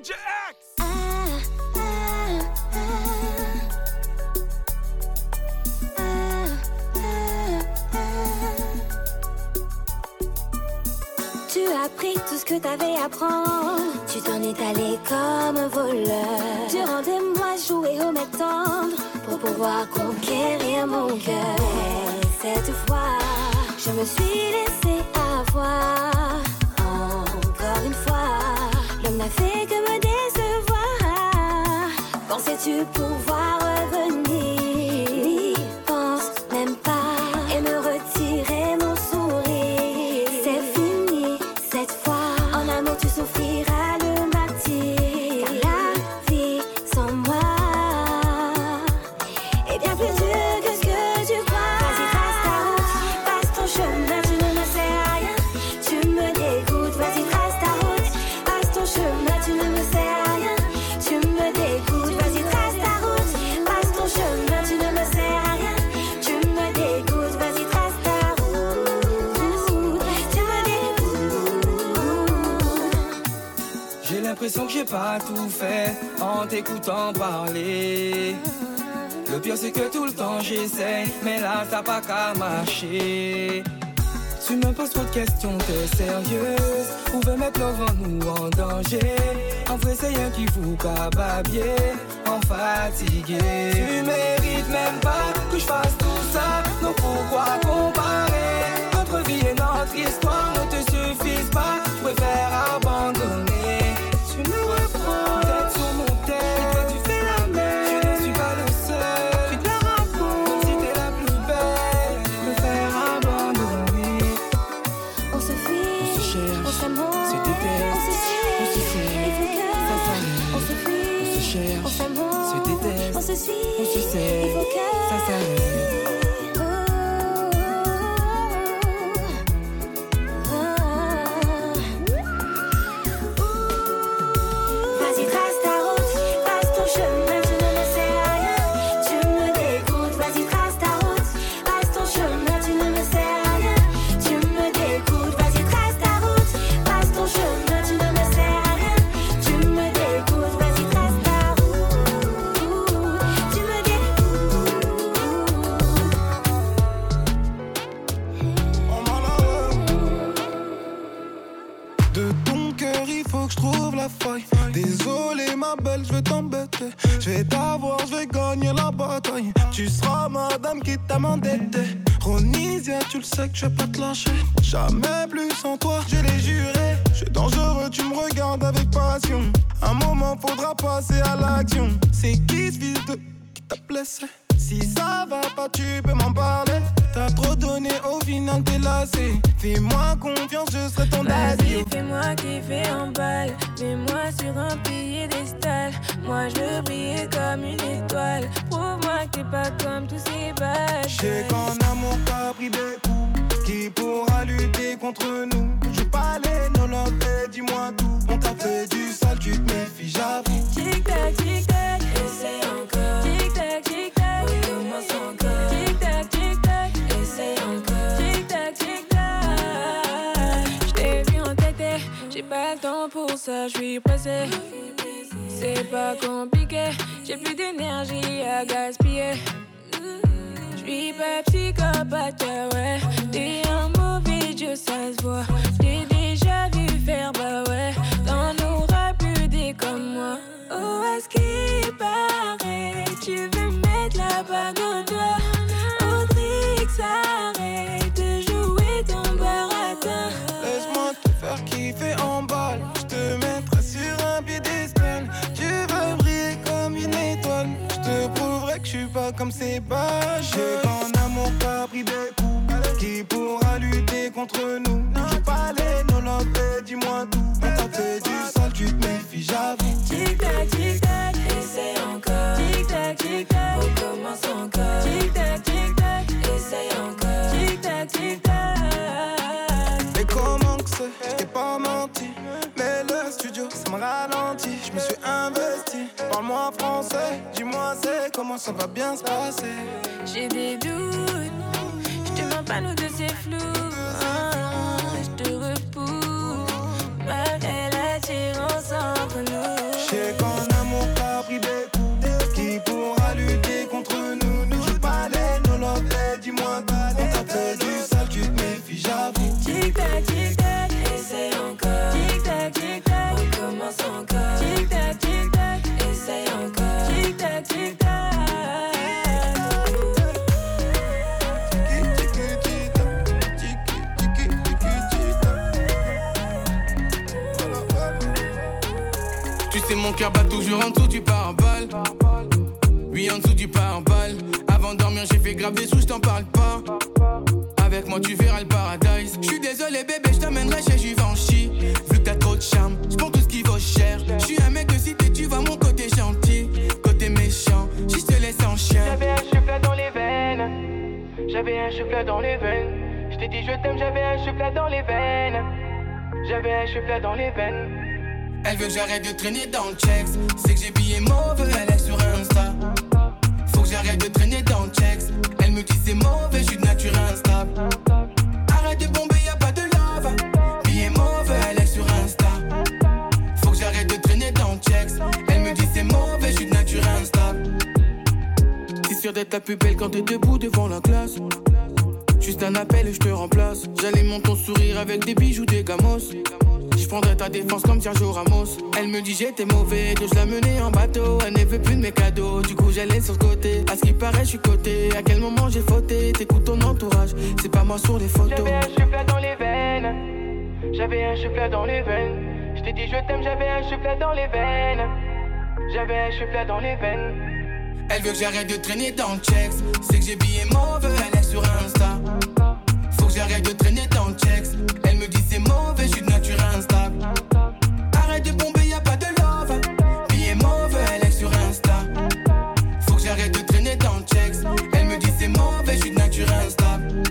Tu as pris tout ce que t'avais à prendre. Tu t'en es allé comme un voleur. Durant des mois, jouer au mec pour pouvoir conquérir mon cœur. Et cette fois, je me suis laissé avoir. Fait que me décevoir. Pensais-tu pouvoir l'impression que j'ai pas tout fait en t'écoutant parler. Le pire c'est que tout le temps j'essaye, mais là ça pas qu'à marcher. Tu me poses trop de questions, t'es sérieuse. Pouvais mettre l'enfant nous en danger? En vrai c'est rien qui vous cababier En fatigué. Tu mérites même pas que je fasse tout ça Donc pourquoi comparer? Notre vie et notre histoire ne te suffisent pas. Je préfère you. know sur un piédestal. Moi, je briller comme une étoile. Prouve-moi que t'es pas comme tous ces Je ça, j'suis pressé. C'est pas compliqué, j'ai plus d'énergie à gaspiller. J'suis pas psychopathe, ouais. T'es un mauvais Dieu, ça se voit. T'es déjà vu faire, bah ouais. T'en auras plus des comme moi. Oh, à ce qui paraît, tu veux mettre la bague au doigt. Pas. J'ai amour pas pris des coups. Qui pourra lutter contre nous? Comment ça va bien se passer. J'ai des doutes, je te mens pas, nous deux c'est flou. Je te repousse, malgré l'attirance entre nous. Toujours en dessous du pare-balles. Oui, en dessous du pare-balles. Avant de dormir, j'ai fait grave des sous, je t'en parle pas. Avec moi, tu verras le paradise. Je suis désolé, bébé, je t'amènerai chez Givenchy. Vu que t'as trop de charme, c'est pour tout ce qui vaut cher. Je suis un mec de cité, tu vois mon côté gentil, côté méchant. Je te laisse en chien. J'avais un souffle dans les veines. J'avais un souffle dans les veines. Je t'ai dit je t'aime, j'avais un souffle dans les veines. J'avais un souffle dans les veines. Elle veut que j'arrête de traîner dans le checks. C'est que j'ai billé mauvais, elle est sur Insta. Faut que j'arrête de traîner dans le checks. Elle me dit c'est mauvais, je suis de nature instable. Arrête de bomber, y a pas de love. Billet mauvais, elle est sur Insta. Faut que j'arrête de traîner dans le checks. Elle me dit c'est mauvais, je suis de nature instable. T'es sûr d'être la plus belle quand t'es debout devant la classe? Juste un appel et je te remplace. J'alimente ton sourire avec des bijoux, des gamos. Je ta défense comme Sergio Ramos. Elle me dit j'étais mauvais, donc je la menais en bateau. Elle ne veut plus de mes cadeaux, du coup j'allais sur le côté. À ce qui paraît, je suis coté. À quel moment j'ai fauté? T'écoutes ton entourage, c'est pas moi sur les photos. J'avais un souffle dans les veines. J'avais un souffle dans les veines. Je t'ai dit je t'aime, j'avais un souffle dans les veines. J'avais un souffle dans les veines. Elle veut que j'arrête de traîner dans le checks. C'est que j'ai billé mauvais, elle est sur Insta. J'arrête de traîner dans le checks. Elle me dit c'est mauvais, je suis de nature instable. Arrête de bomber, y a pas de love. Billet mauvais, elle est sur Insta. Faut que j'arrête de traîner dans le checks. Elle me dit c'est mauvais, je suis de nature instable.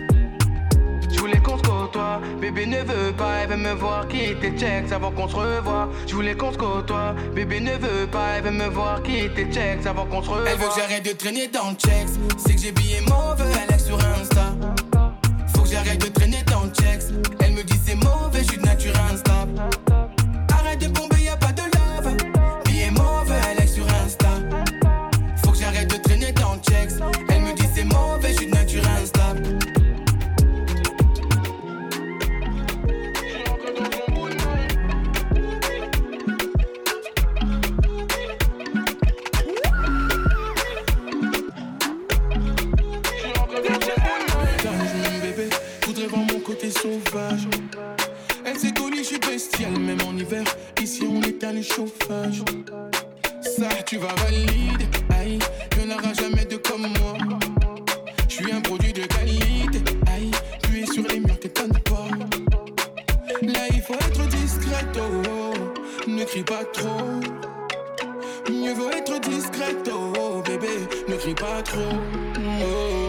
Je voulais qu'on se côtoie, bébé ne veut pas, elle veut me voir quitter checks avant qu'on se revoie. Je voulais qu'on se côtoie, bébé ne veut pas, elle veut me voir quitter checks avant qu'on se revoie. Elle veut que j'arrête de traîner dans le checks, c'est que j'ai billé mauvais, elle est sur Insta. J'arrête de traîner dans le checks, elle me dit c'est mauvais, je suis de nature instable. Elle s'est je suis bestial, même en hiver. Ici, on éteint le chauffage. Ça, tu vas valider. Aïe, y'en aura jamais de comme moi. Je suis un produit de qualité. Aïe, tu es sur les murs que pas. Là, il faut être discret, oh, oh. Ne crie pas trop. Mieux vaut être discret, oh, oh, bébé. Ne crie pas trop. Oh.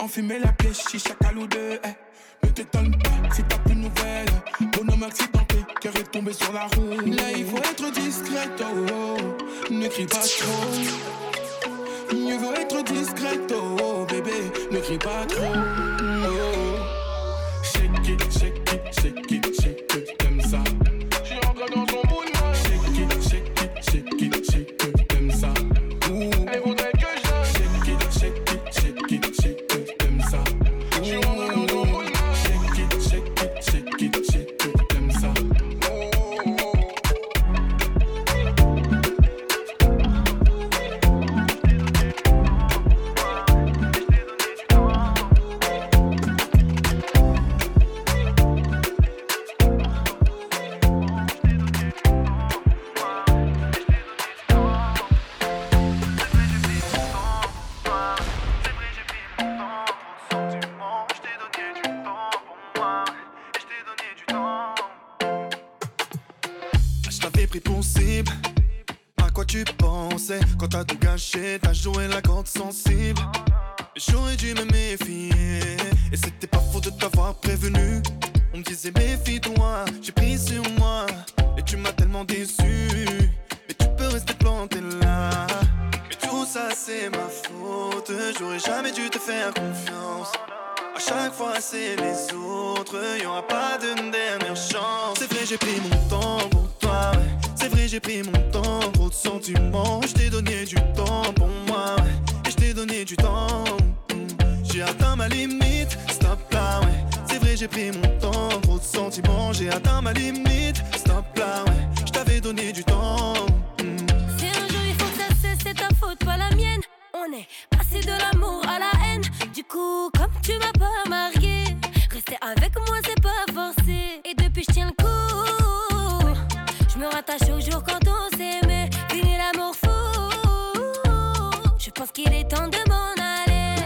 Enfumer la pêche, chicha ou deux. Eh, Ne t'étonne pas si t'as plus de nouvelles. Bonhomme accidenté, cœur est tombé sur la roue. Là, il faut être discret, oh, oh. Ne crie pas trop. Mieux vaut être discret, oh, oh, bébé. Ne crie pas trop. Oh. Gâché? T'as joué la corde sensible. J'aurais dû me méfier. Et c'était pas faux de t'avoir prévenu. On me disait méfie-toi, j'ai pris sur moi. Et tu m'as tellement déçu. Mais tu peux rester planté là. Mais tout ça c'est ma faute. J'aurais jamais dû te faire confiance. À chaque fois c'est les autres, y aura pas de dernière chance. C'est vrai, j'ai pris mon temps pour toi. C'est vrai, j'ai pris mon temps, trop de sentiments. Je t'ai donné du temps pour moi, Et je t'ai donné du temps. J'ai atteint ma limite, stop là, ouais. C'est vrai, j'ai pris mon temps, trop de sentiments. J'ai atteint ma limite, stop là, ouais. Je t'avais donné du temps. Si un jour il faut que ça c'est ta faute, pas la mienne. On est passé de l'amour à la haine. Du coup, comme tu m'as pas marié, rester avec moi c'est au jour quand on s'aimait. Fini l'amour fou. Je pense qu'il est temps de m'en aller.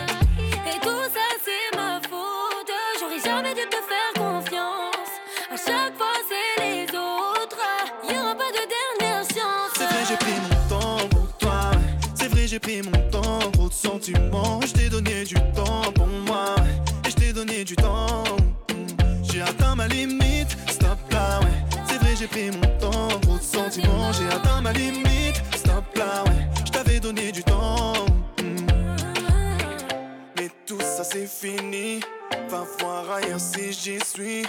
Et tout ça c'est ma faute. J'aurais jamais dû te faire confiance. À chaque fois c'est les autres. Y aura pas de dernière chance. C'est vrai, j'ai pris mon temps pour toi. C'est vrai, j'ai pris mon temps, trop de sentiments. Je t'ai donné du temps pour moi. Et je t'ai donné du temps. J'ai atteint ma limite, stop là, ouais. C'est vrai, j'ai pris mon temps, J'ai atteint ma limite, stop là, ouais. Je t'avais donné du temps. Mm. Mais tout ça c'est fini. Va voir ailleurs si j'y suis.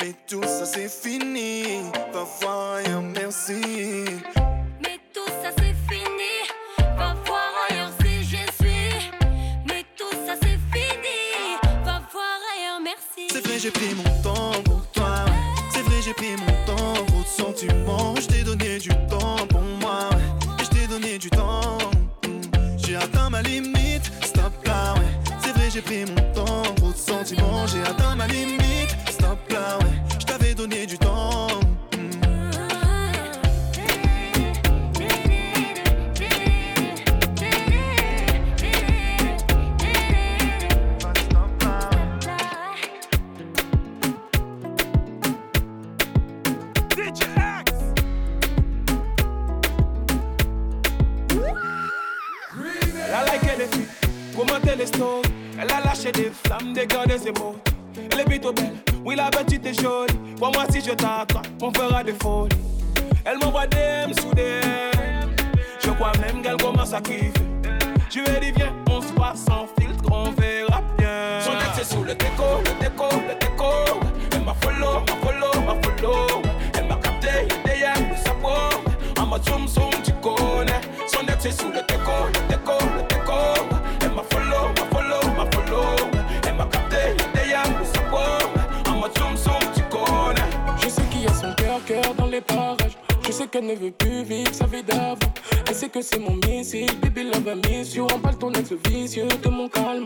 Mais tout ça c'est fini. Va voir ailleurs, merci. Mais tout ça c'est fini. Va voir ailleurs si j'y suis. Mais tout ça c'est fini. Va voir ailleurs, merci. C'est vrai, j'ai pris mon temps j'ai pris mon temps, trop de sentiments. Je t'ai donné du temps pour moi. ouais. Je t'ai donné du temps. J'ai atteint ma limite, stop là, ouais. C'est vrai, j'ai pris mon temps, trop de sentiments. J'ai atteint Lâché des flammes, des gars, des émots. Elle est plutôt belle, oui la petite est jolie. Pour moi si je t'attends, on fera des folies. Elle m'envoie des M sous. Je crois même qu'elle commence à kiffer. Je lui dit viens, on se voit sans filtre, on verra bien. Son ex est sous le déco, le déco, le déco. Elle m'a follow, m'a follow, m'a follow. Elle m'a capté, y'a des yams de sa peau. En mode zoom zoom, tu connais. Son ex est sous le déco, le le Je sais qu'elle ne veut plus vivre sa vie d'avant. Elle sait que c'est mon missile, baby love a miss you. Ton ex vicieux de mon calme.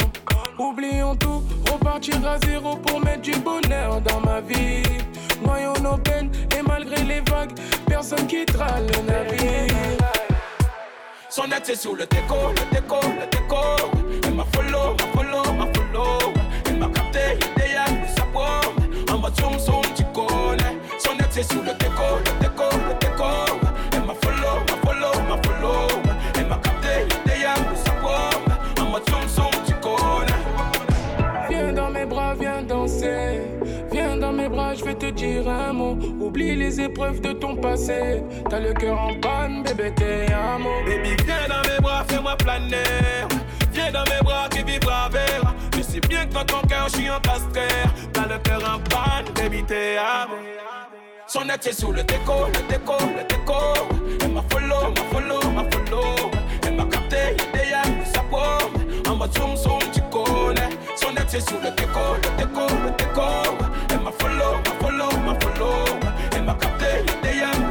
Oublions tout, repartir à zéro pour mettre du bonheur dans ma vie. Noyons nos peines et malgré les vagues, personne quittera le navire. Son ex est sous le déco, le déco, le déco. Elle m'a follow, m'a follow, m'a follow. Elle m'a capté, y'a des yams de sa pomme. En mode. Son ex est déco, le Les épreuves de ton passé. T'as le cœur en panne, bébé, t'es un mot. Baby, viens dans mes bras, fais-moi planer. Viens dans mes bras, qui vivra vers. Je sais bien que dans ton cœur, je suis encastré. T'as le cœur en panne, baby, t'es à moi. Son est sous le déco, le déco, le déco. Elle m'a follow, m'a follow, m'a follow. Elle m'a capté, de sa pomme. En mode zoom zoom, tu connais. Son est sous le déco, le déco, le déco. Elle m'a follow, m'a follow, m'a follow. my cup, they, they am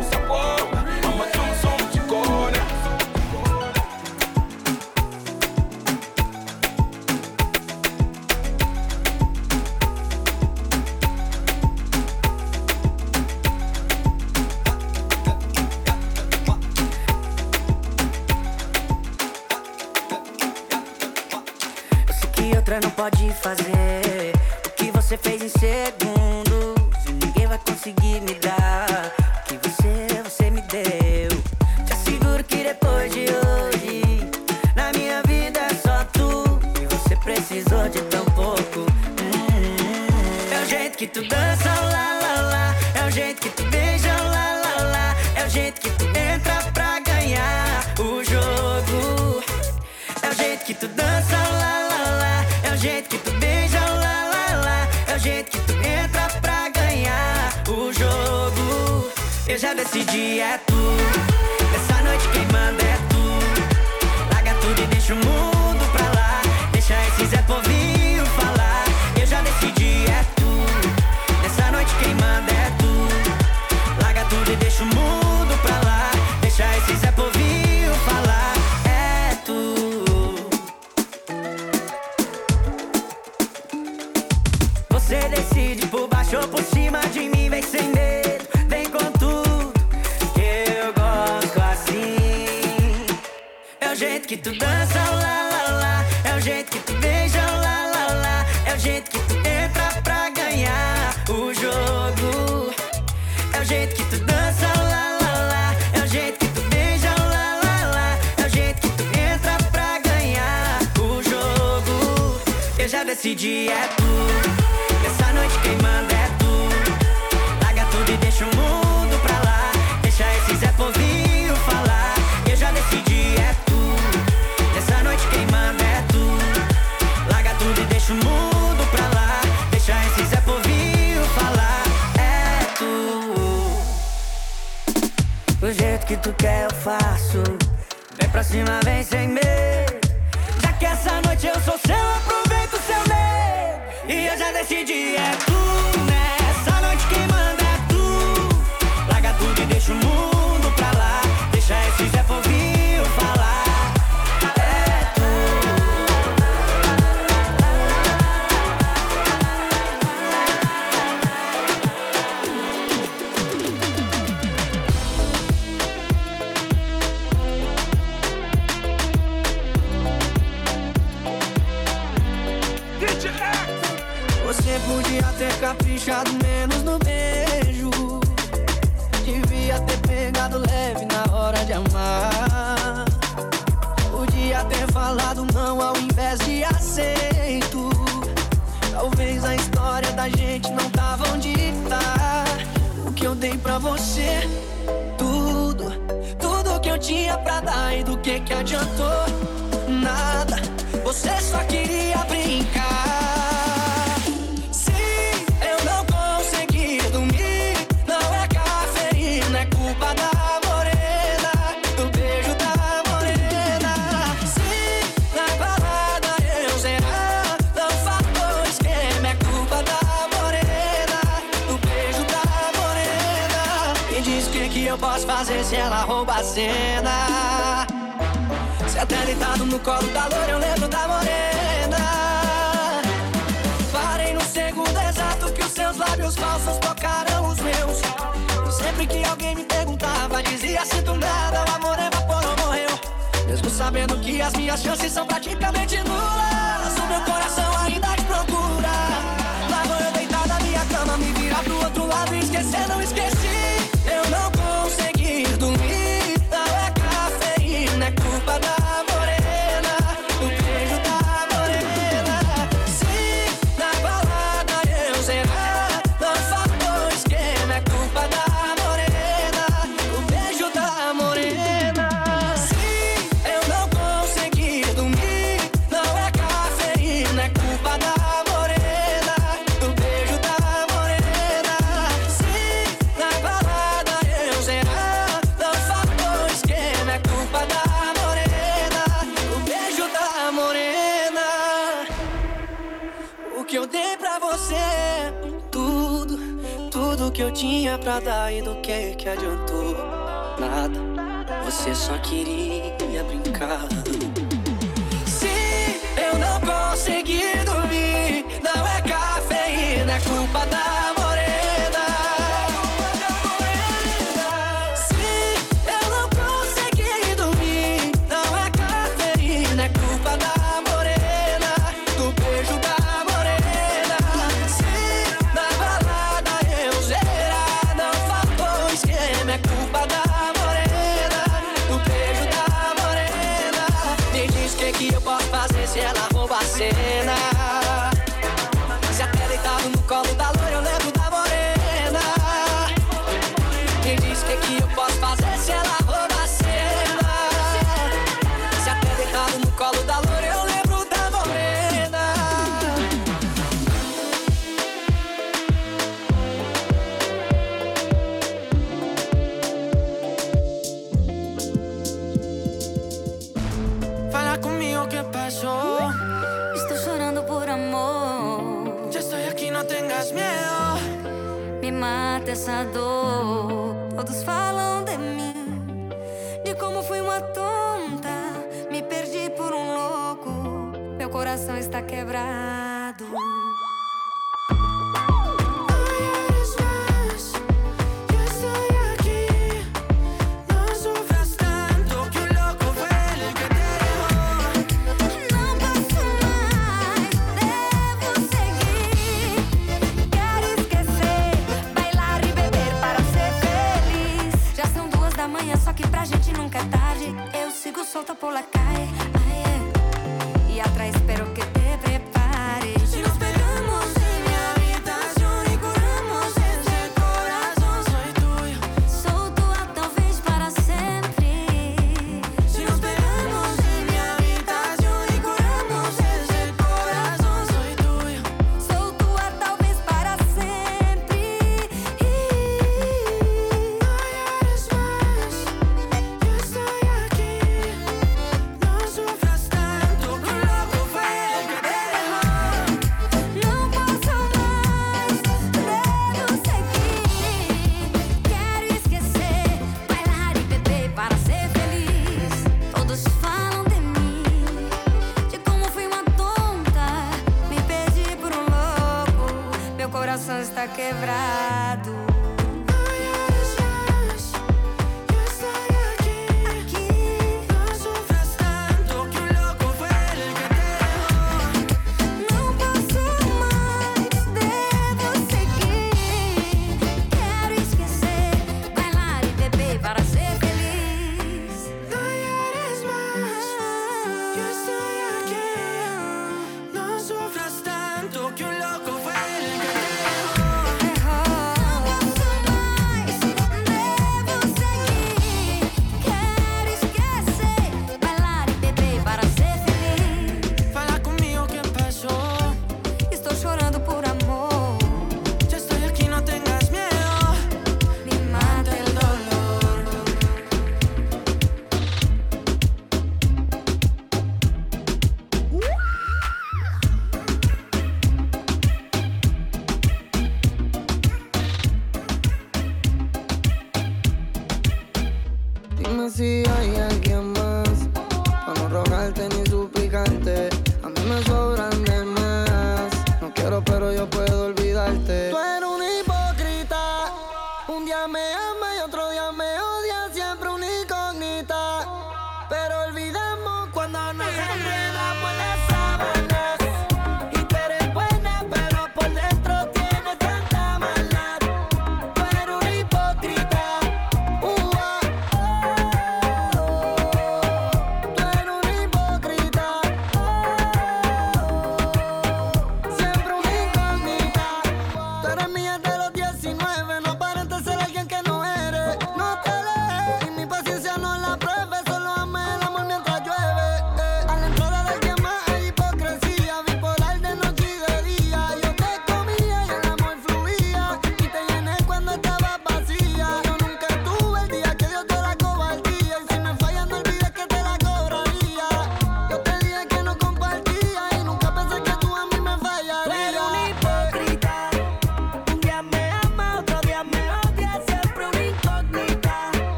já decidi, é tu.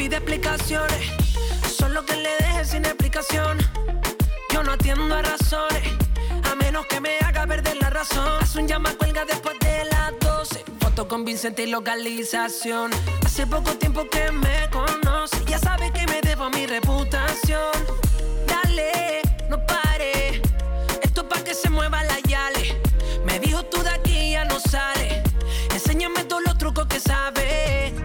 Pide explicaciones, solo que le deje sin explicación. Yo no atiendo a razones, a menos que me haga perder la razón. Haz un llama cuelga después de las 12. Foto convincente y localización. Hace poco tiempo que me conoce, ya sabe que me debo mi reputación. Dale, no pare, esto pa' que se mueva la yale. Me dijo tú de aquí ya no sale. Enséñame todos los trucos que sabe.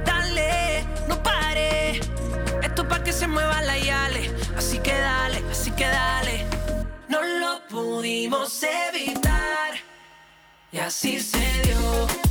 Pudimos evitar. Y así se dio.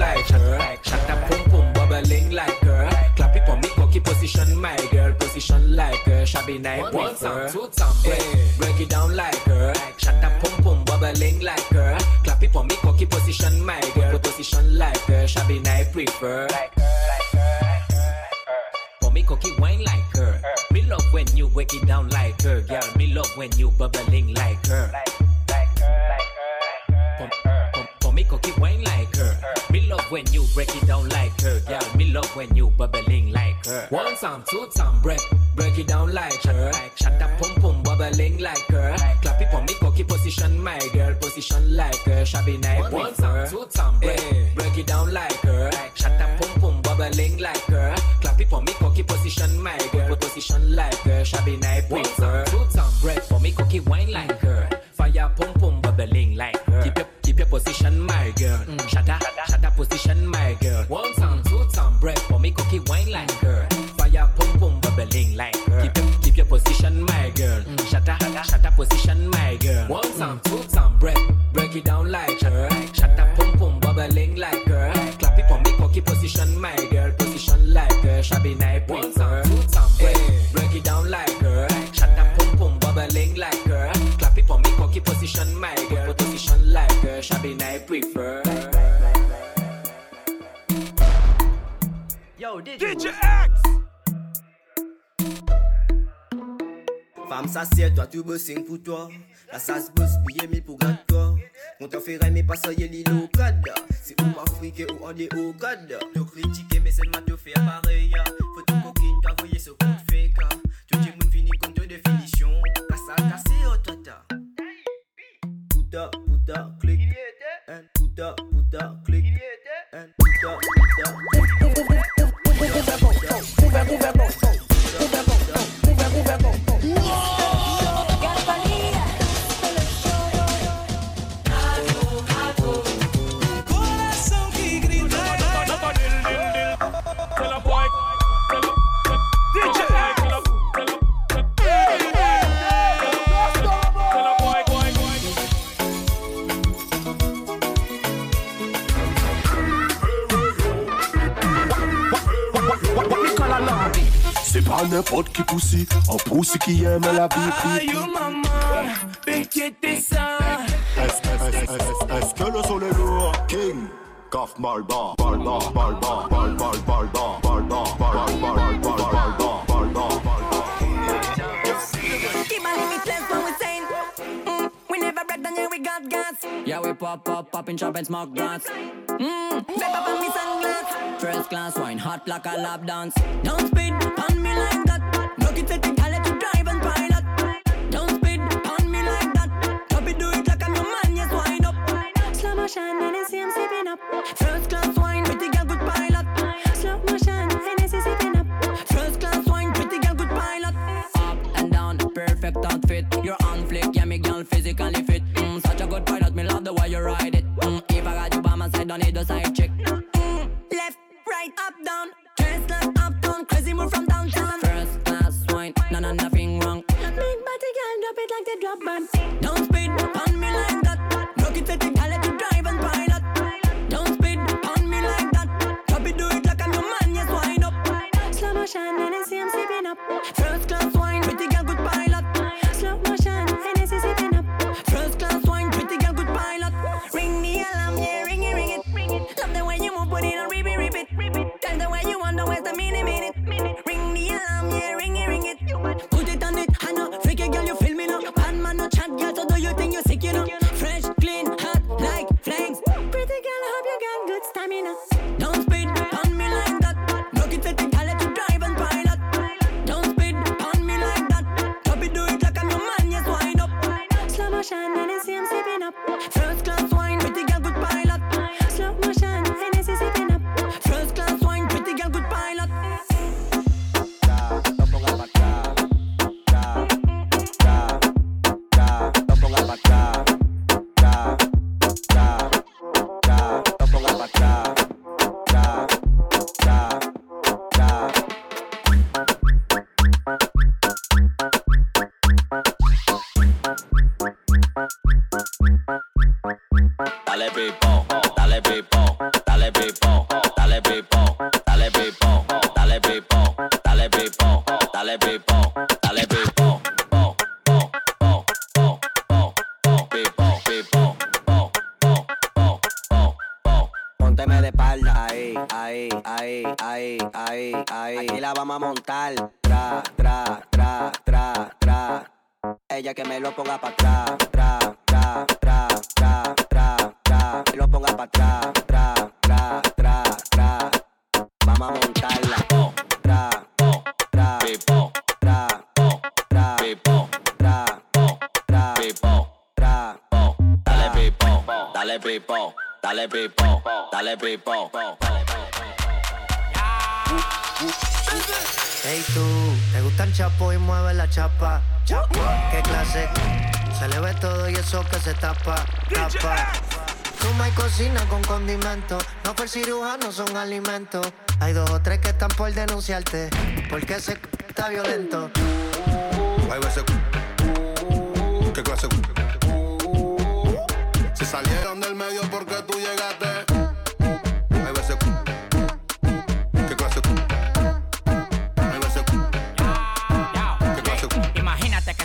like her. Shut up, boom, boom, bubbling like her. Clap it for me, cocky position, my girl. Position like her. Shabby night, one time, two time, break, break it down like her. Shut up, boom, boom, bubbling like her. Clap it for me, cocky position, my girl. Position like her. Shabby night, prefer. Like her, like her, like her. For me, cocky wine like her. Me love when you break it down like her, girl. Me love when you bubbling like her. Like, like her, like her, like her me, cocky wine like her. Me love when you break it down like her, girl. Me love when you bubbling like her. One time, two time, break, break it down like her. Shut up, pum pum, bubbling like her. Clap it for me, cocky position, my girl. Position like her, shabby night. One time, two time, break, break it down like her. Shut up, pum pum, bubbling like her. Clap it for me, cocky position, my girl. Position like her, shabby night. One time, two time, break for me, cocky wine like her. Fire, pum pum, bubbling like position, my girl. Mm. Up, shut up, position, my girl. One time, two time, break for me, cookie wine like her. Fire, pum pum, bubbling like her. Keep your, keep your position, my girl. Mm. Up, shut up, position, my girl. One time, two time, break, break it down like like her, shabby night, prefer. Yo, DJ X Femme, ça c'est toi, tu bossing pour toi. Là, ça se bosse, billet, mais pour gâte toi. On t'en ferait, mais pas ça, y'a l'île au code. C'est ou Afrique ou on est au code. Te critiquer, mais seulement te faire pareil. Faut ton coquine, t'as voyé ce compte Put Buddha, click. And Buddha, pas n'importe qui poussi, un poussi qui aime la Aïe, vie. oh, maman, péquete ça. Est-ce que le sol est lourd? King, Kaf Malba, Balba, Balba, Balba, Balba, Balba, Balba, Balba, Balba, We never yeah, we got gas. Yeah, we pop up, pop in shop and smoke blunts. mm, Step up on me sunglass. First class wine, hot like a lap dance. Don't speed on me like that. Look it at the gal let you drive and pilot Don't speed on me like that. It, do it like I'm your man, yes, wind up. Slow motion, Hennessy, I'm sipping up. First class wine, pretty girl, good pilot. Slow motion, Hennessy, sipping up. First class wine, pretty girl, good pilot. Up and down, perfect outfit. You're on flick, yeah, me girl physically don't need a side chick. Left, right, up, down Dress like uptown, crazy move from downtown First class wine, no, no, nothing wrong. Big body girl, drop it like they drop bomb. cirujano son alimentos. Hay dos o tres que están por denunciarte. Porque ese c está violento. Ay, ese c ¿Qué clase c Se salieron del medio porque tú llegaste. Ay, ese ¿Qué clase c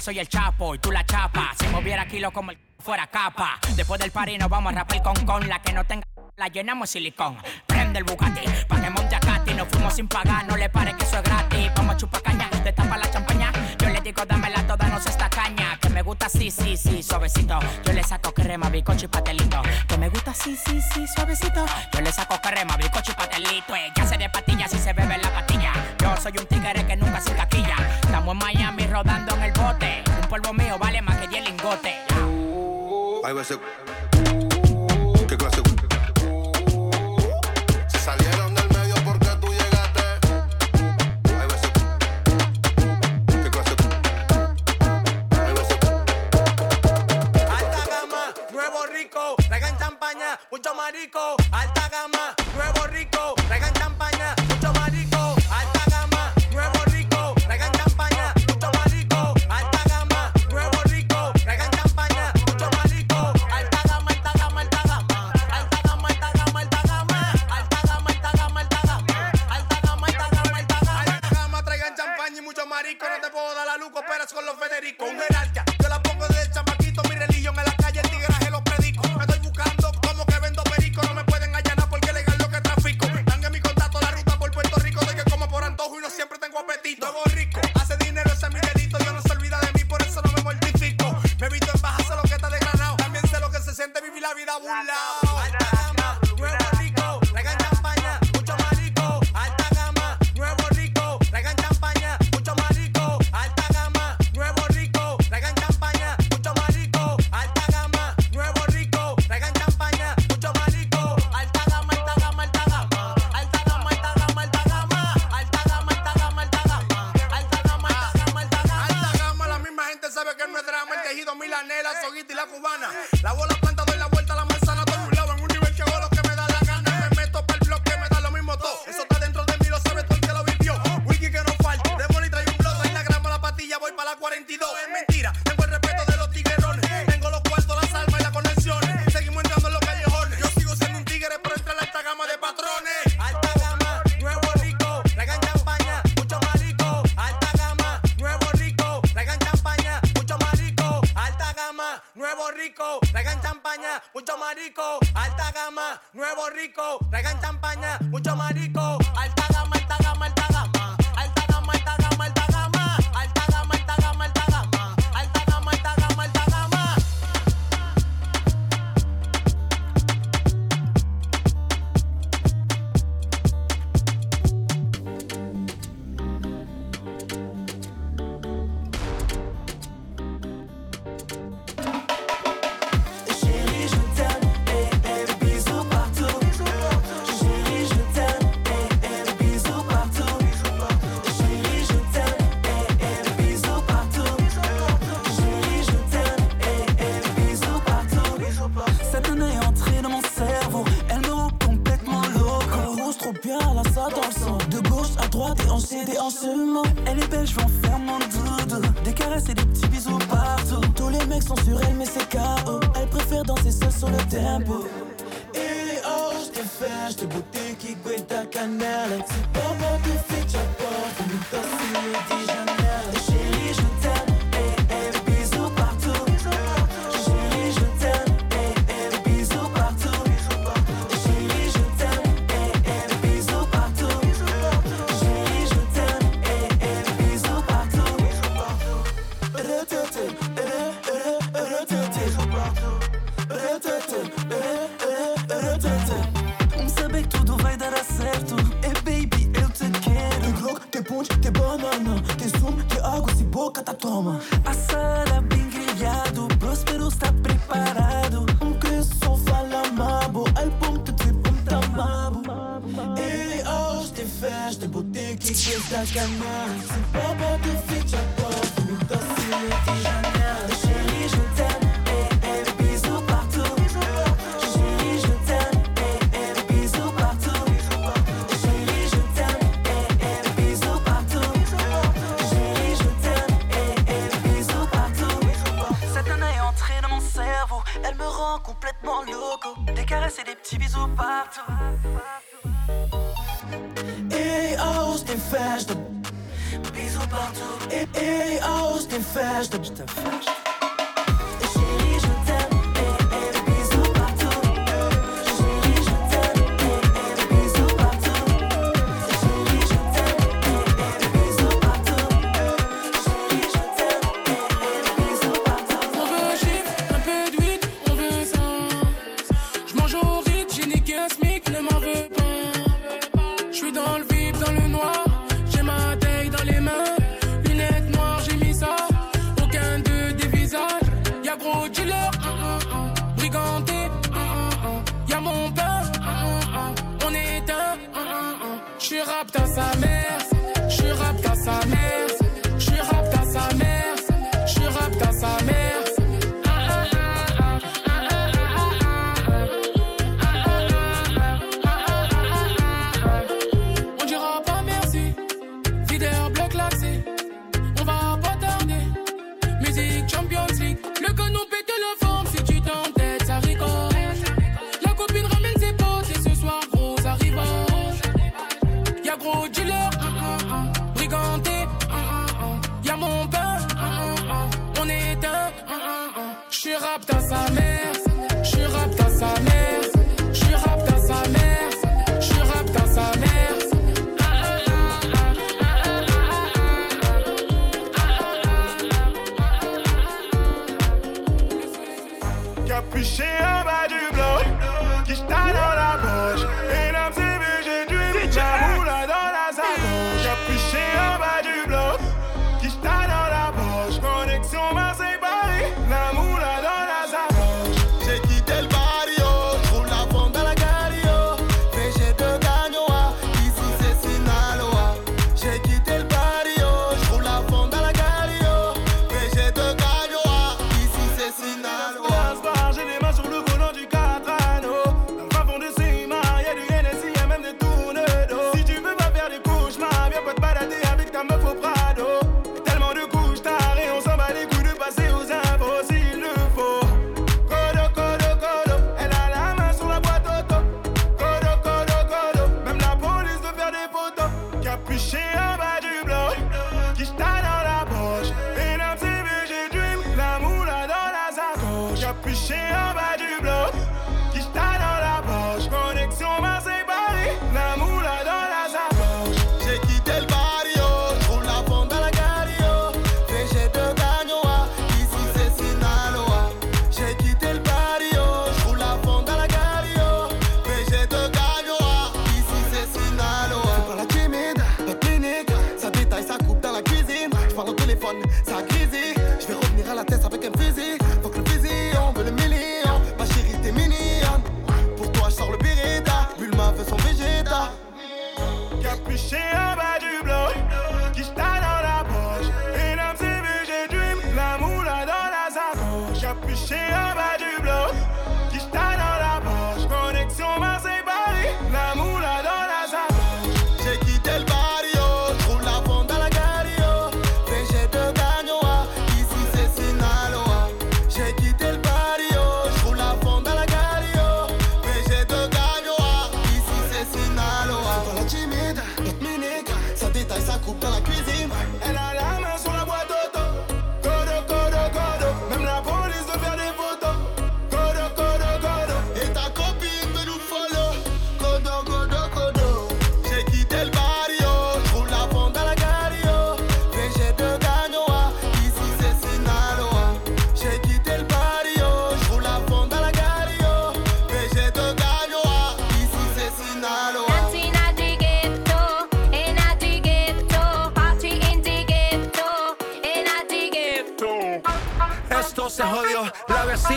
soy el chapo y tú la chapa. Si moviera kilo como el fuera capa. Después del party nos vamos a rapar con con la que no tenga la llenamos silicón, prende el Bugatti, pa' que monte a nos fuimos sin pagar, no le pare que eso es gratis. Vamos a chupar caña, te tapa la champaña. Yo le digo, dámela toda, no se esta caña. Que me gusta sí, sí, sí, suavecito. Yo le saco crema, bicocho y patelito. Que me gusta sí, sí, sí, suavecito. Yo le saco crema, bicocho y patelito. Ella se de patillas y se bebe la patilla. Yo soy un tigre que nunca se taquilla. Estamos en Miami rodando en el bote. Un polvo mío vale más que 10 lingotes.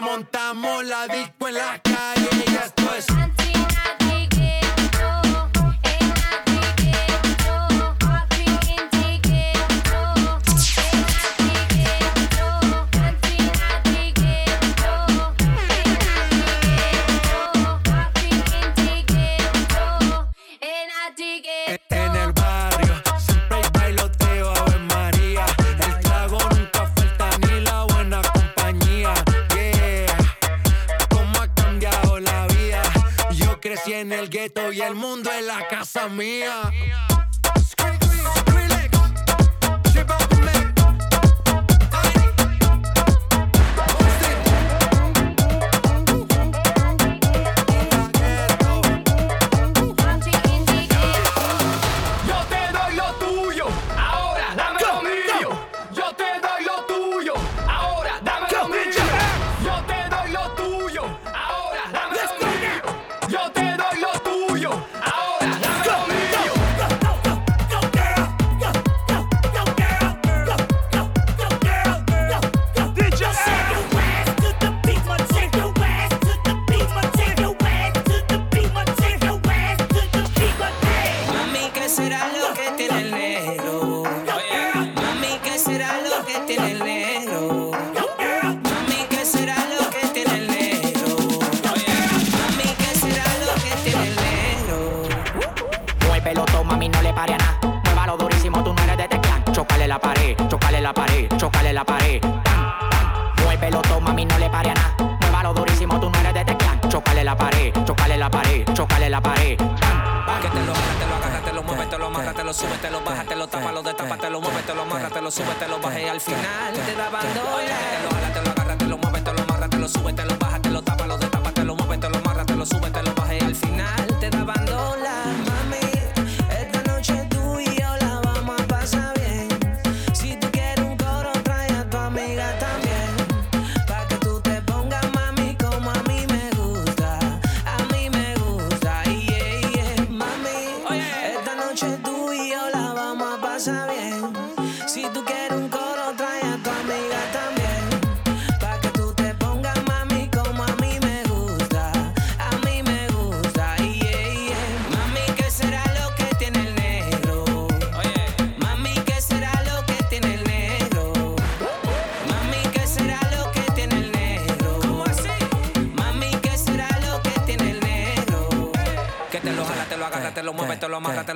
montamos la disco en el gueto y el mundo en la casa mía.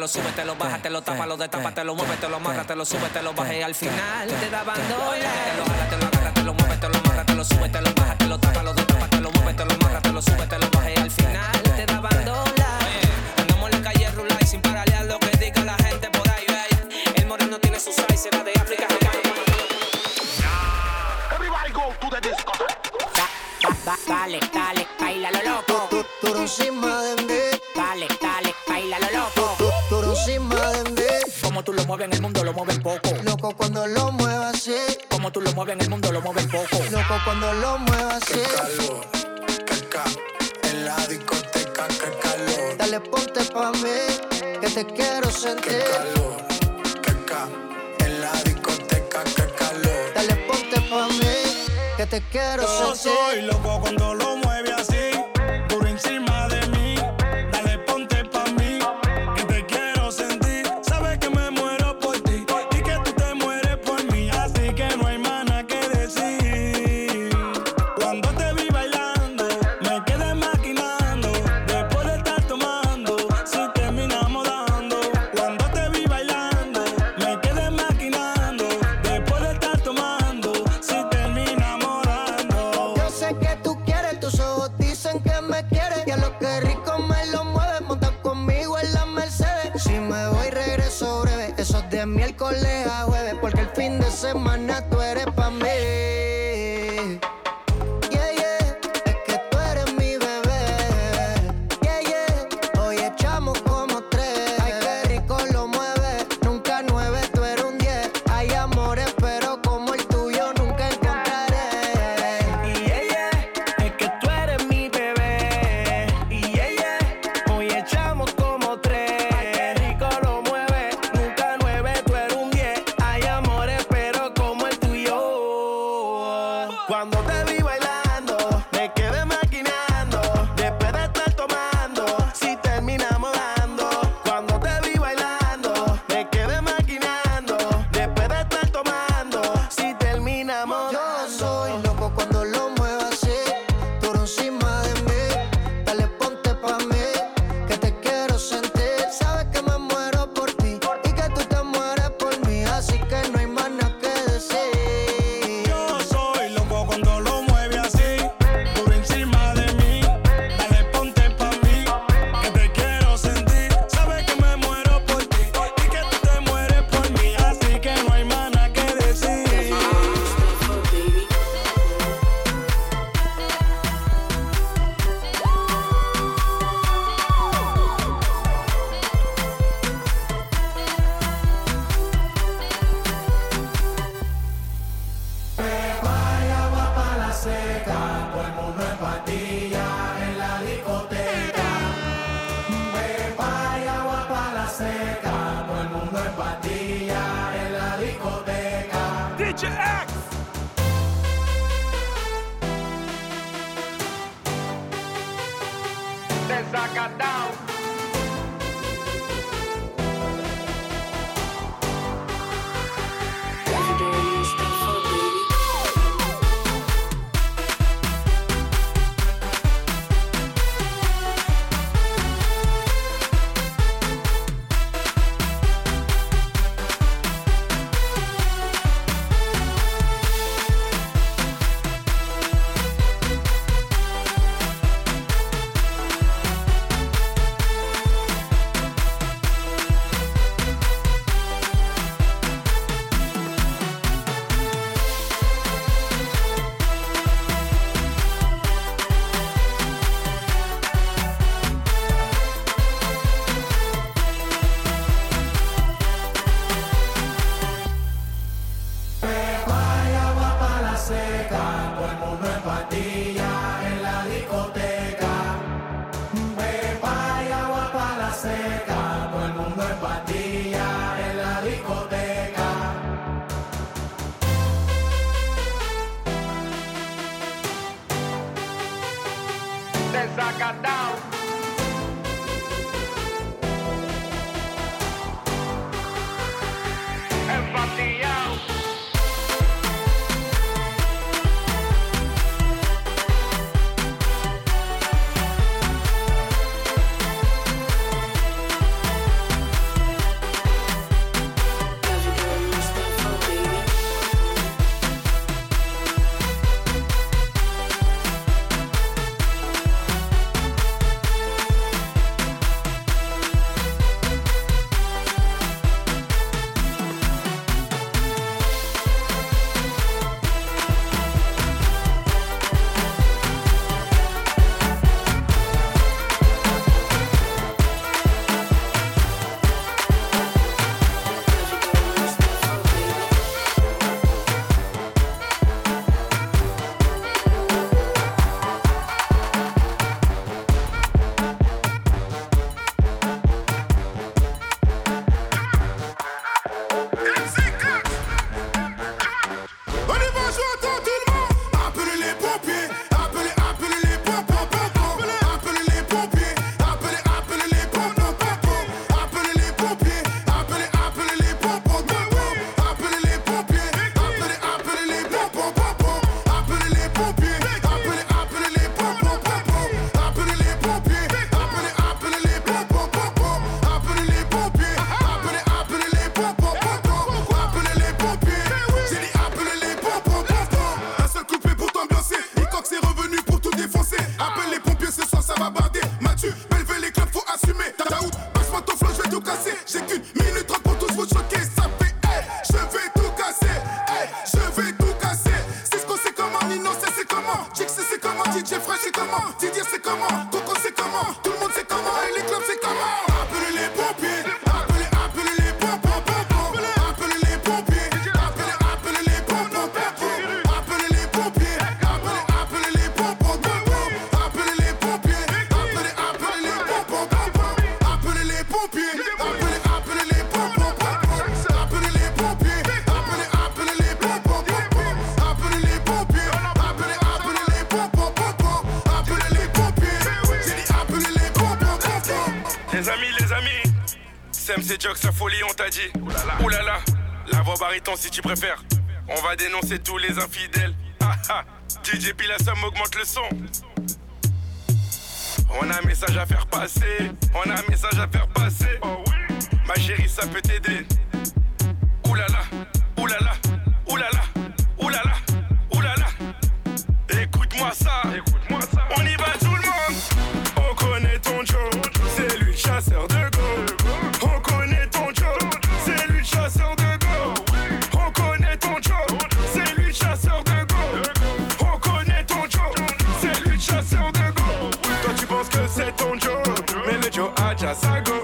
lo sube, te lo baja, te lo tapa, lo destapa, te lo mueve, te lo amarra, te lo sube, te lo baja y al final te da bandola. Te lo jala, te lo agarra, te lo mueve, te lo amarra, te lo sube, te lo baja, te lo tapa, lo destapa, te lo mueve, te lo amarra, te lo sube, te lo baja y al final te da bandola. cuando lo muevo discoteca, todo el mundo en patilla, en la discoteca. Desacatado. Oulala, là là. La voix bariton si tu préfères. On va dénoncer tous les infidèles. Ah ah, DJ Pilassum augmente le son. On a un message à faire passer, on a un message à faire passer. Oh oui. Ma chérie, ça peut t'aider. Cause I go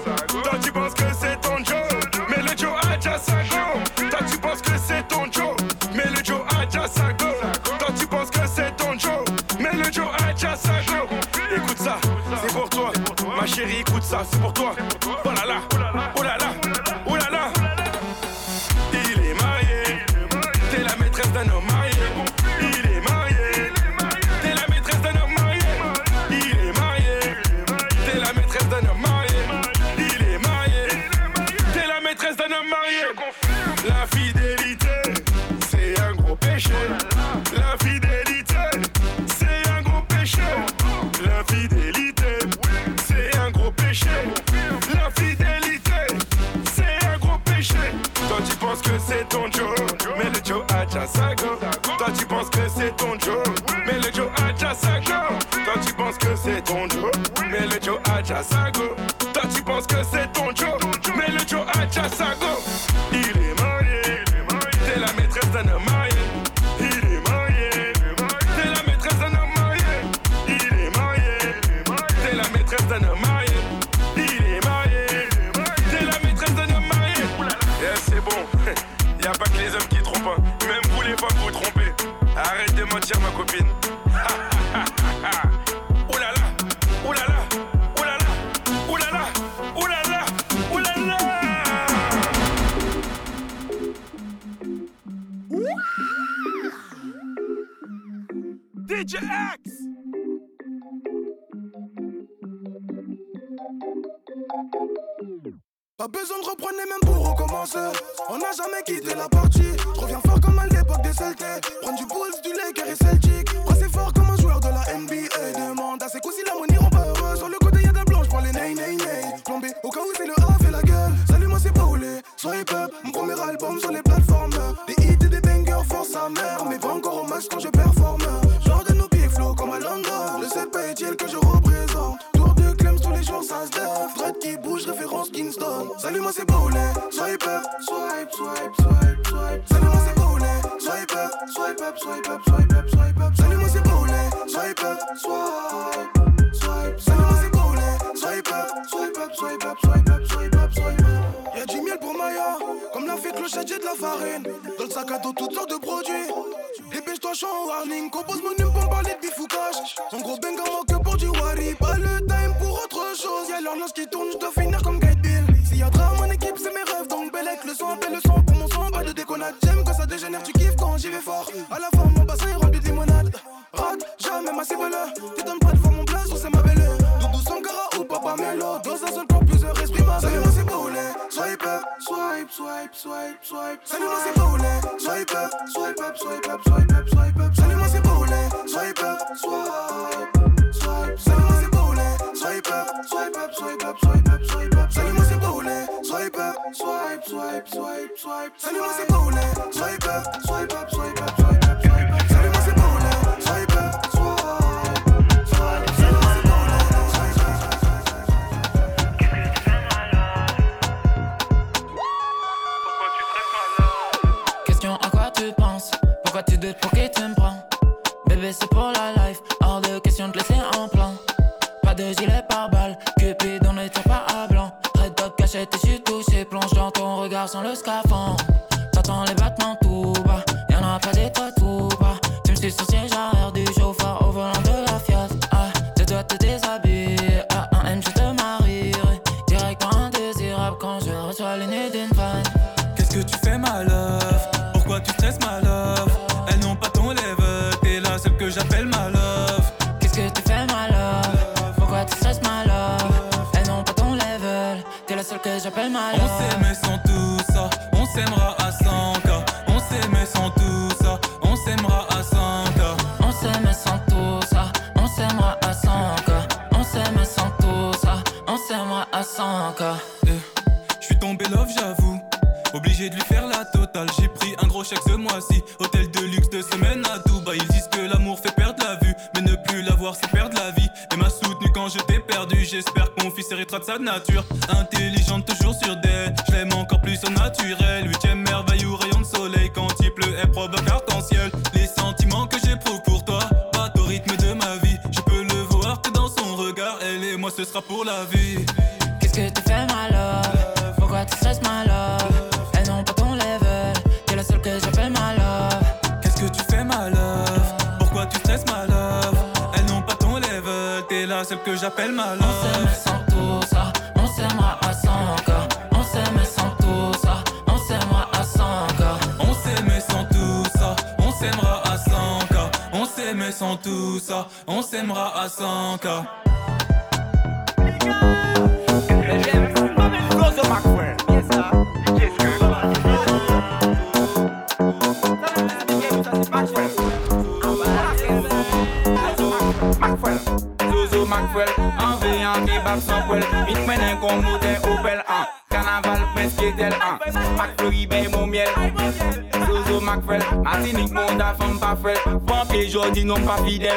non pas fidèle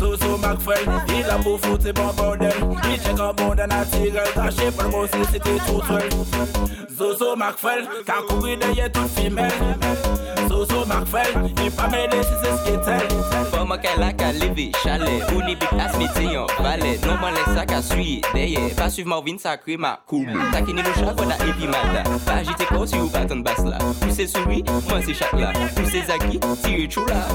Zozo Maxwell, il a beau foot, c'est pas bordel Il check un bon d'un naturel Taché pour le bosser, c'était tout seul Zozo Maxwell, quand couru derrière toute femelle Zozo Maxwell, il pas mêlé si c'est ce qu'il est Fama qu'elle a qu'à lever, chalet, ou les big ass métier en valet. Non, moi, les sacs à suivre, derrière. Pas suivre Marvin, sacré, ma cool. Taquiner le chat, voilà, et puis mata. Pas agiter quoi si vous battez en basse là? Pousser souris, moi c'est chat là. Pousser Zaki, tirer chou là.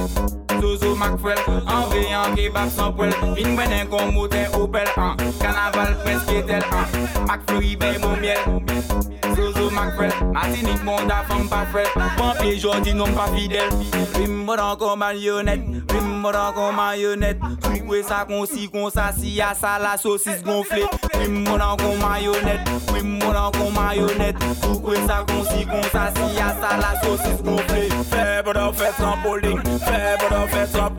mak fwel An veyan ki bak san pwel Vin mwenen kon mouten opel an. Kanaval preske tel an. Mak flori bey moun miel. Zozo mak fwel Matinik moun da fam pa fwel bon Pampye jodi non pa fidel Vim mwodan kon marionet Vim mwodan kon marionet Swikwe sa kon si kon sa si ya sa la sosis gonfle Vim mwodan kon marionet Vim mwodan kon marionet Swikwe sa kon si kon sa si ya sa la sosis gonfle Fè bwodan fè san poling Fè bwodan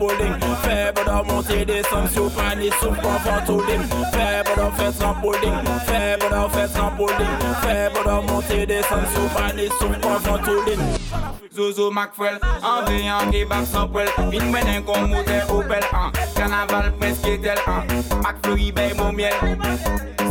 bowling Febre da monte de san sou pani sou pan fantolin Febre da fe trampoling Febre da fe trampoling Febre da monte de san sou pani sou pan fantolin Zozo Macfrel, an veyan Vin opel an Kanaval preske tel hein. an Macflori bey mou miel.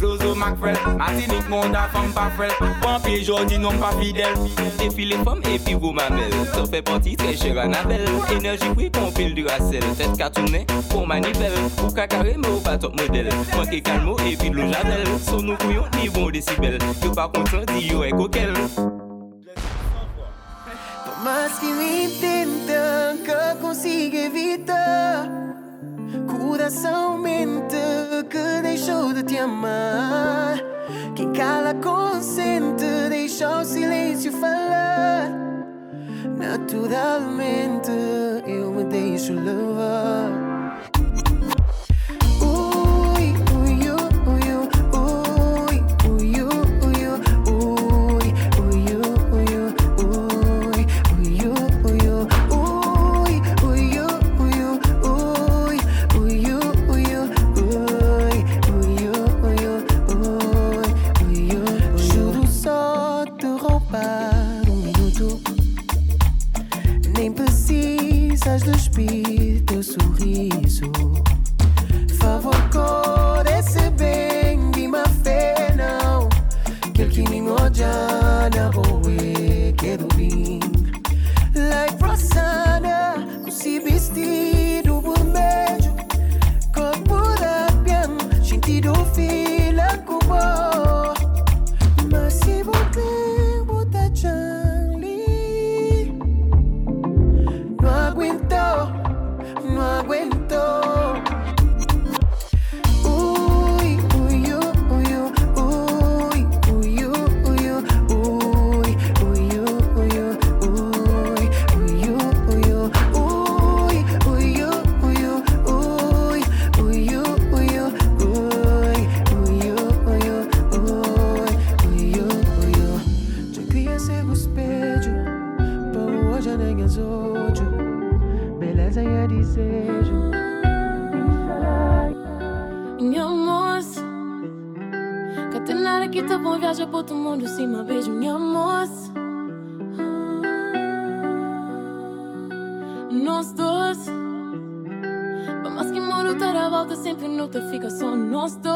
Zozo Macfrel, matinik moun da fom pa frel Pampye jodi non pa fidel Depi le fom epi vou ma bel Sò fe pati tre chèr anabel Enerji kwi kon pil du as racel. Tête cartonnée, pour manivelle. Ou cacaré, mais ou pas top modèle. Manqué calme et puis l'eau javel. Son nous couillons, ni bon décibel. Yo pas content, dit yo est coquel. Más que lo intenta, que consiga evitar Coração mente que deixou de te amar Quem cala consente, deixa o silêncio falar Naturalmente eu me deixo levar pense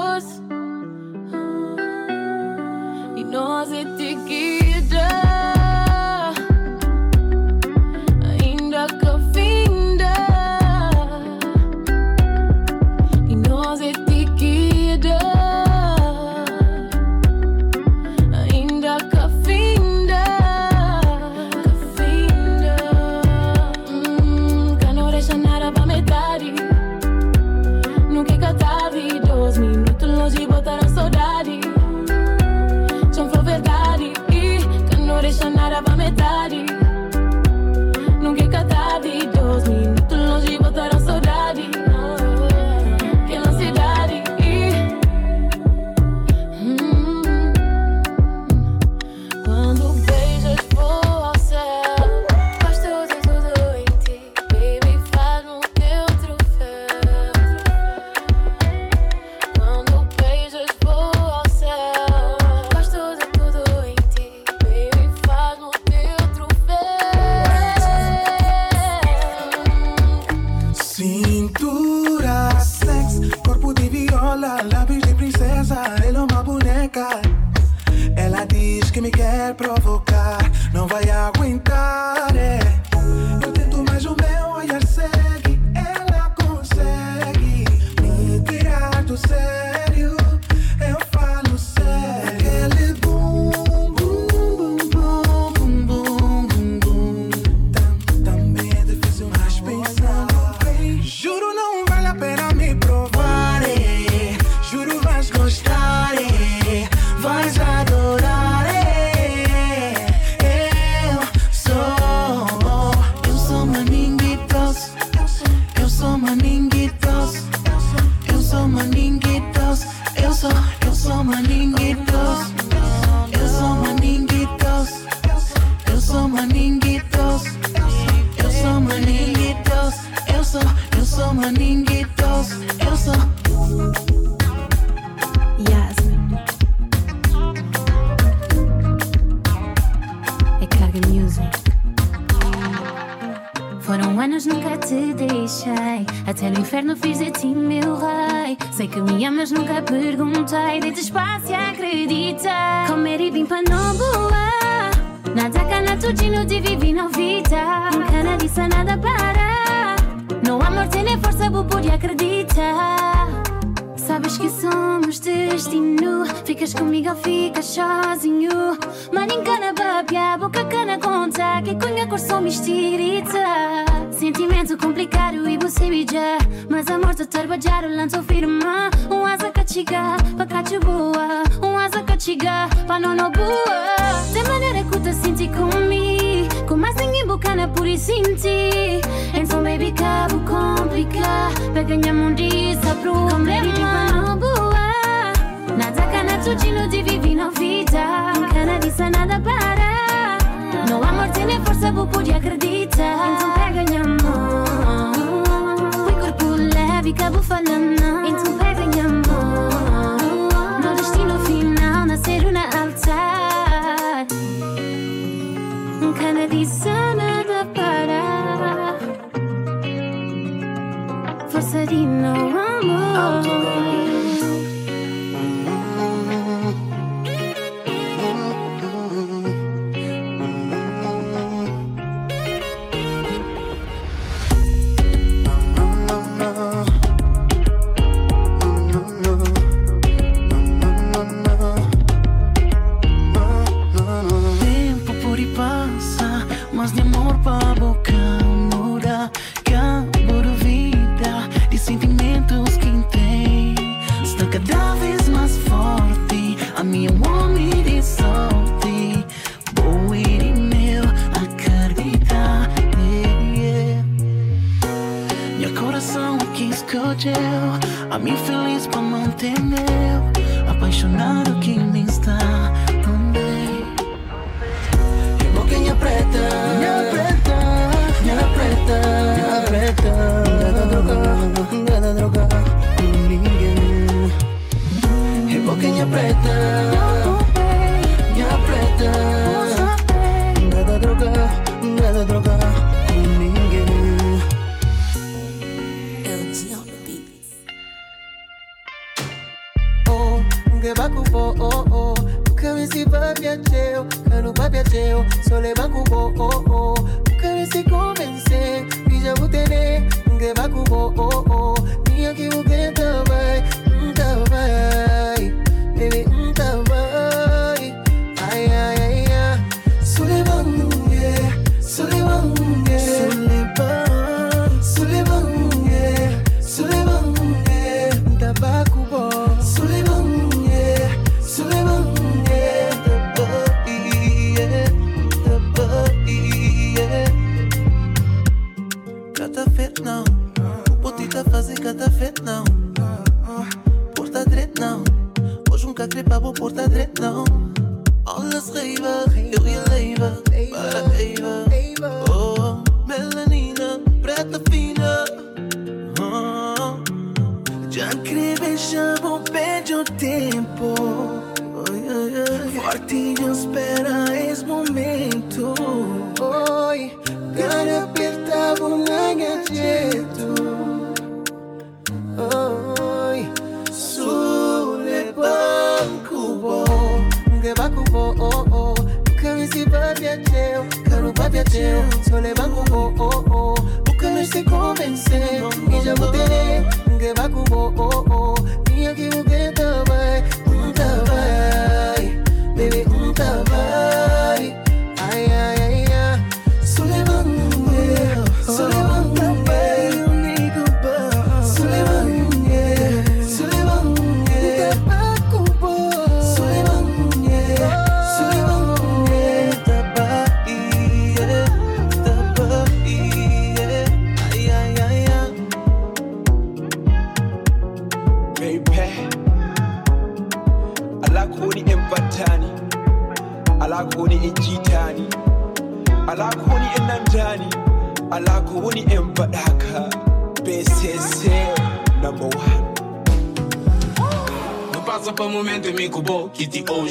Teganya mundi sabru Kamleri kifano buwa Nataka na tujino di vivino vita. Kana di sana da para No amor te ne forza bu pudi acredita Então pega minha mão Põe corpo leve, cabo falando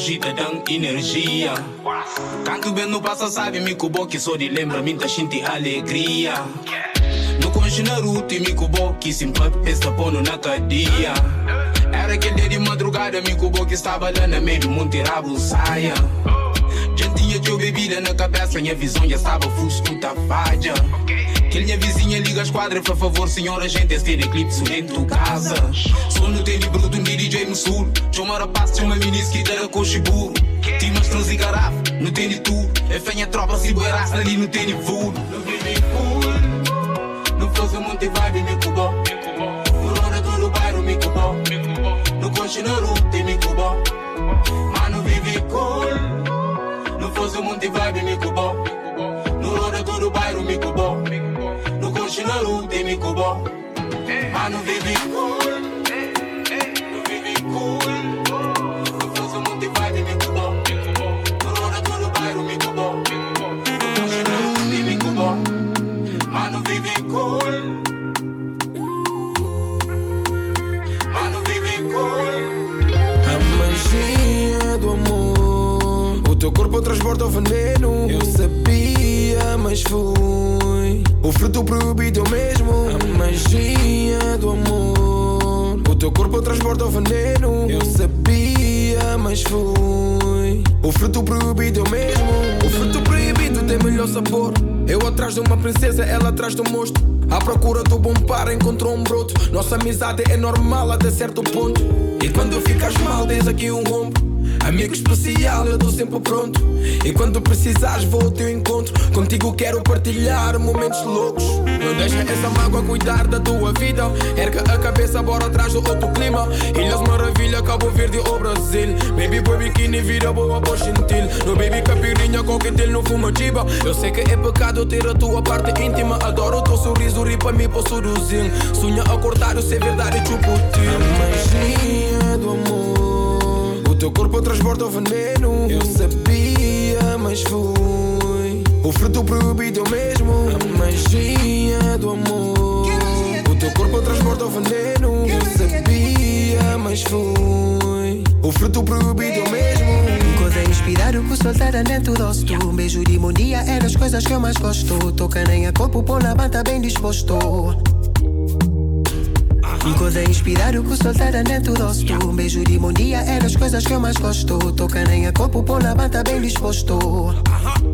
hoje te energia. Bem no passa sabe mico bo que só de lembra minta shinti alegria. No continha ruti mico bo que simples está pondo na cadeia. Era aquele de madrugada mico bo que estava lá na meio do monte rabo saia. Jantinha de bebida na cabeça, minha visão já estava fusco tá falha. Que minha vizinha liga as quadras, por favor, senhora, gente, esse eclipse dentro de casa. Só no tênis bruto, um DJ Mussul. Chama a paz, chama minis que com chiburo. Timas trans e garrafa, no tênis tu. É fenha tropa, se boiras ali no tênis full. No baby cool, no fosse monte vibe, me cubó. No hora todo bairro, me cubó. No coche no rute, me cubó. Mano, vive cool. No fosse monte vibe, me cubó. ni kubo. Teu corpo transporta o veneno. Eu sabia, mas fui. O fruto proibido eu mesmo. A magia do amor. O teu corpo transporta o veneno. Eu sabia, mas fui. O fruto proibido mesmo. O fruto proibido tem melhor sabor. Eu atrás de uma princesa, ela atrás do monstro. À procura do bom par, encontrou um broto. Nossa amizade é normal até certo ponto. E quando ficas mal, tens aqui um rombo. Amigo especial, eu dou sempre pronto. E quando precisares, vou ao teu encontro. Contigo quero partilhar momentos loucos. Não deixa essa mágoa cuidar da tua vida. Erga a cabeça, bora atrás do outro clima. Ilhas Maravilha, Cabo Verde ou Brasil. Baby boy biquíni, vira boa, boa gentil. No baby capirinha, coquetel, no fuma chiba. Eu sei que é pecado ter a tua parte íntima. Adoro o teu sorriso, ri para mim, posso seduzir. Sonha acordar, eu sei verdade, chupo Magia do amor. Teu corpo transborda o veneno. Eu sabia, mas fui. O fruto proibido mesmo. A magia do amor. O teu corpo transborda o veneno. Eu sabia, mas fui. O fruto proibido mesmo. Coisa inspirar o que soltar dentro do rosto Um beijo de bom é das coisas que eu mais gosto Toca nem a corpo, pôr na banda bem disposto Coisa inspirar o que soltar dentro do rosto Um beijo de bom dia é das coisas que eu mais gosto. Toca nem a corpo, pôr na banda bem disposto.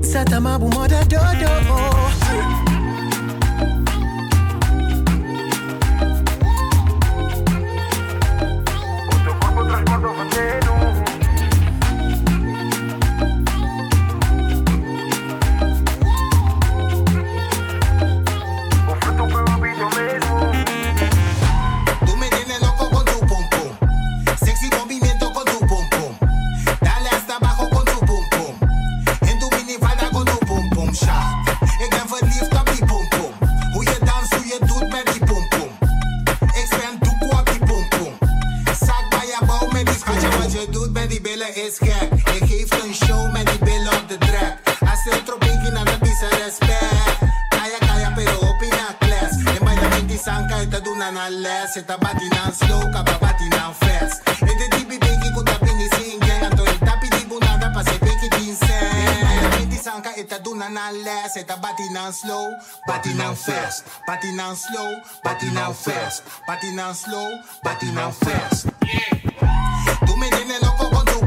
Satamabu moda dodo men die billen is gek Je geeft een show met die billen op de trap Hace otro pinky na dat is respect Calla, calla, pero opina class En bij de mente sanka, je doet na na les Je ta batina slow, kaba batina fast En de tipi pinky, kuta pini sing Gang, anto je tapi di bunada, pa se pinky din sanka ita duna na less ita bati nan slow bati nan fast bati nan slow bati nan fast bati nan slow bati nan fast yeah me tienes loco con tu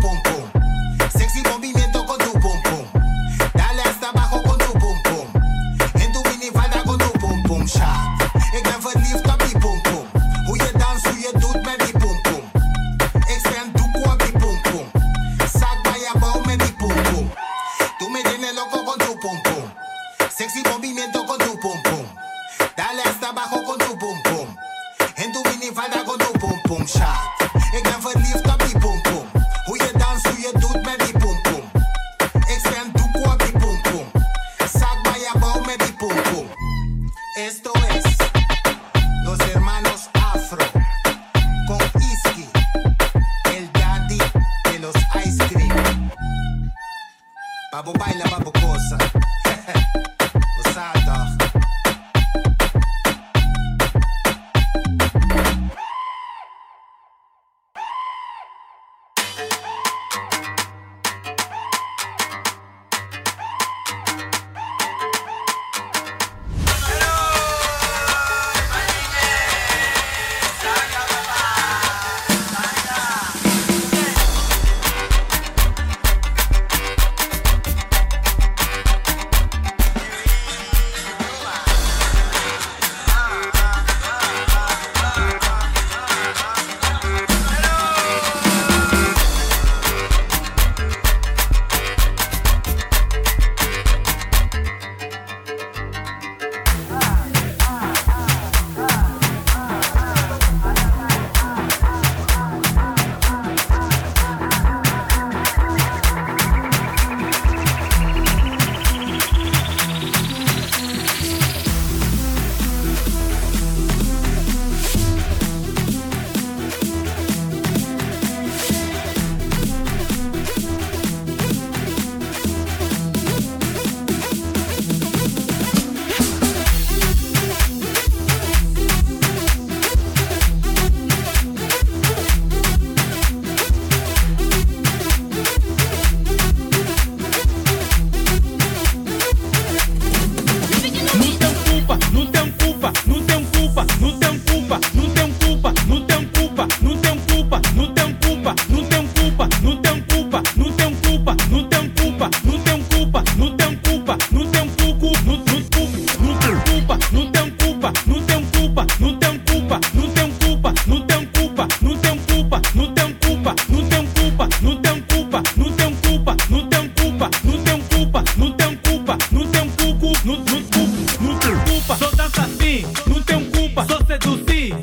culpa, não tem culpa, só dança assim, não tem culpa, só seduzir.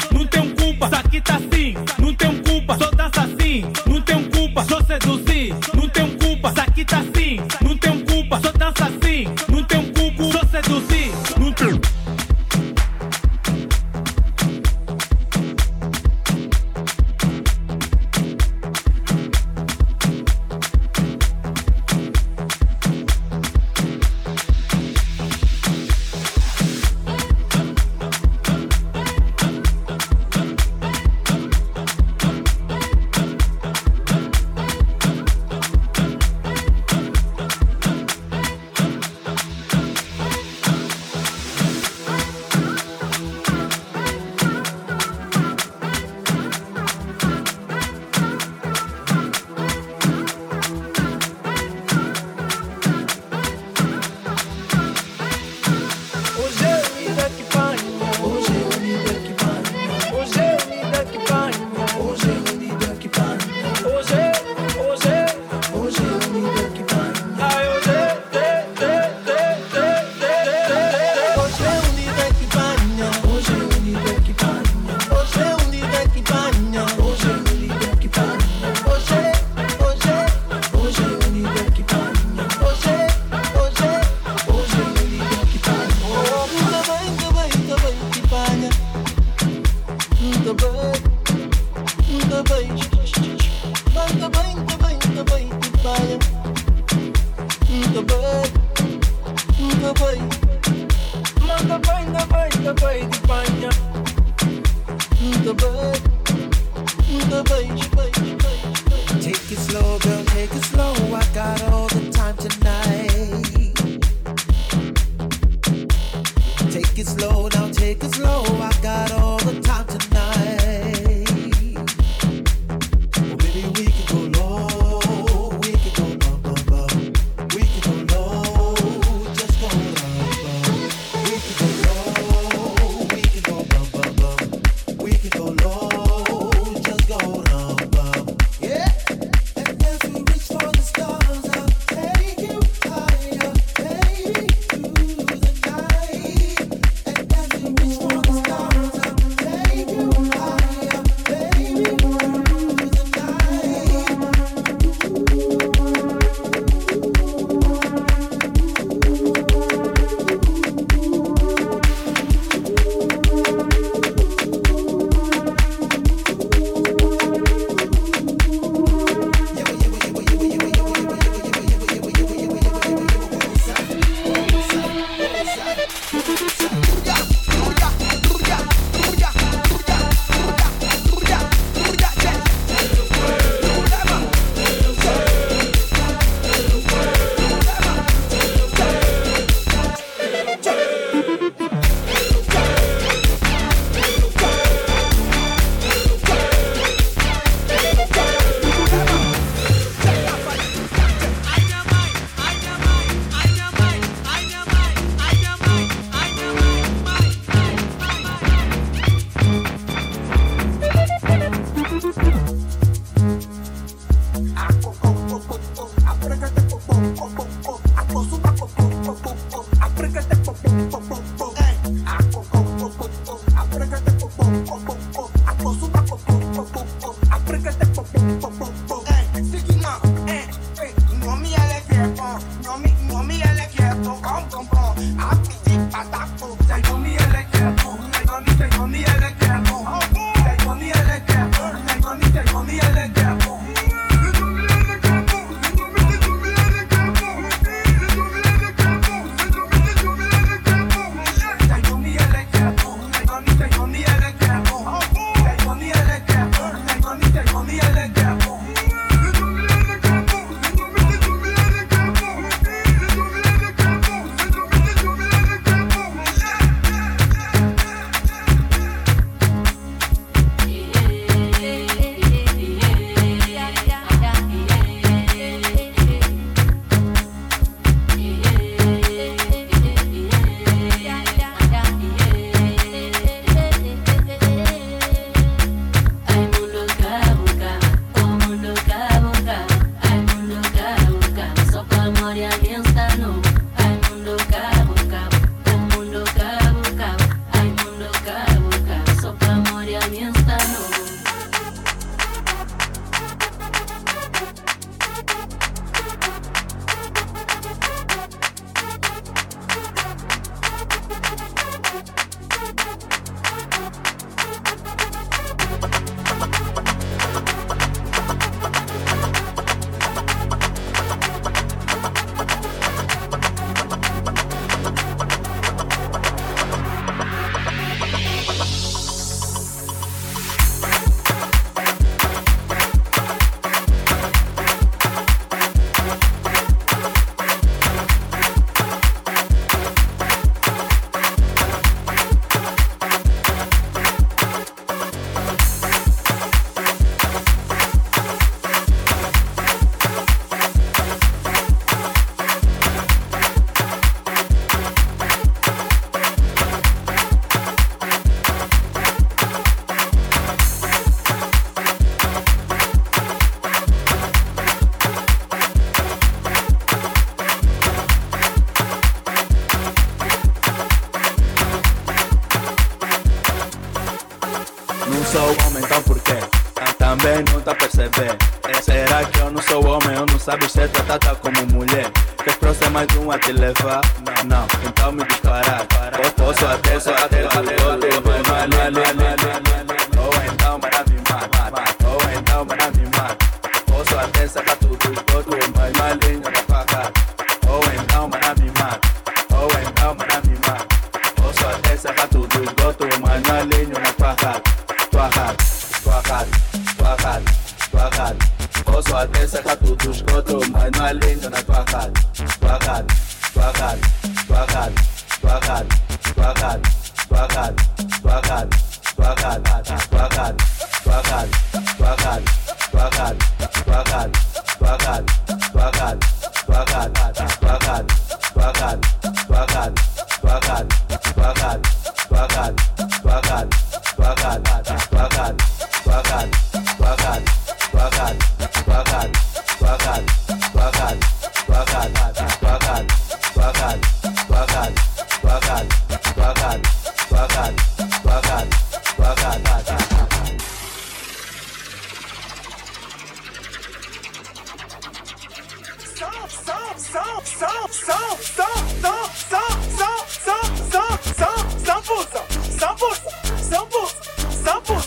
sabes ser tratada como mulher. Que é próxima mais um a te levar? Não, então me disparar. Posso até só o Ou então para me matar. Ou então para me matar. Posso até sacar tudo e todo e mais malinha na faca. Ou então para me matar. Ou então para me matar. Posso até sacar tudo. Tua rata, tua rata, tua rata, tua. O să adesea totuși cotru Mai nu alingă na tua cara Tua cara, tua cara, tua cara Tua cara, tua cara, tua cara Tua cara, tua cara, tua cara Tua cara Bacan, bacan, bacan, bacan, bacan. São pulsa, são pulsa, são pulsa, são pulsa, são pulsa.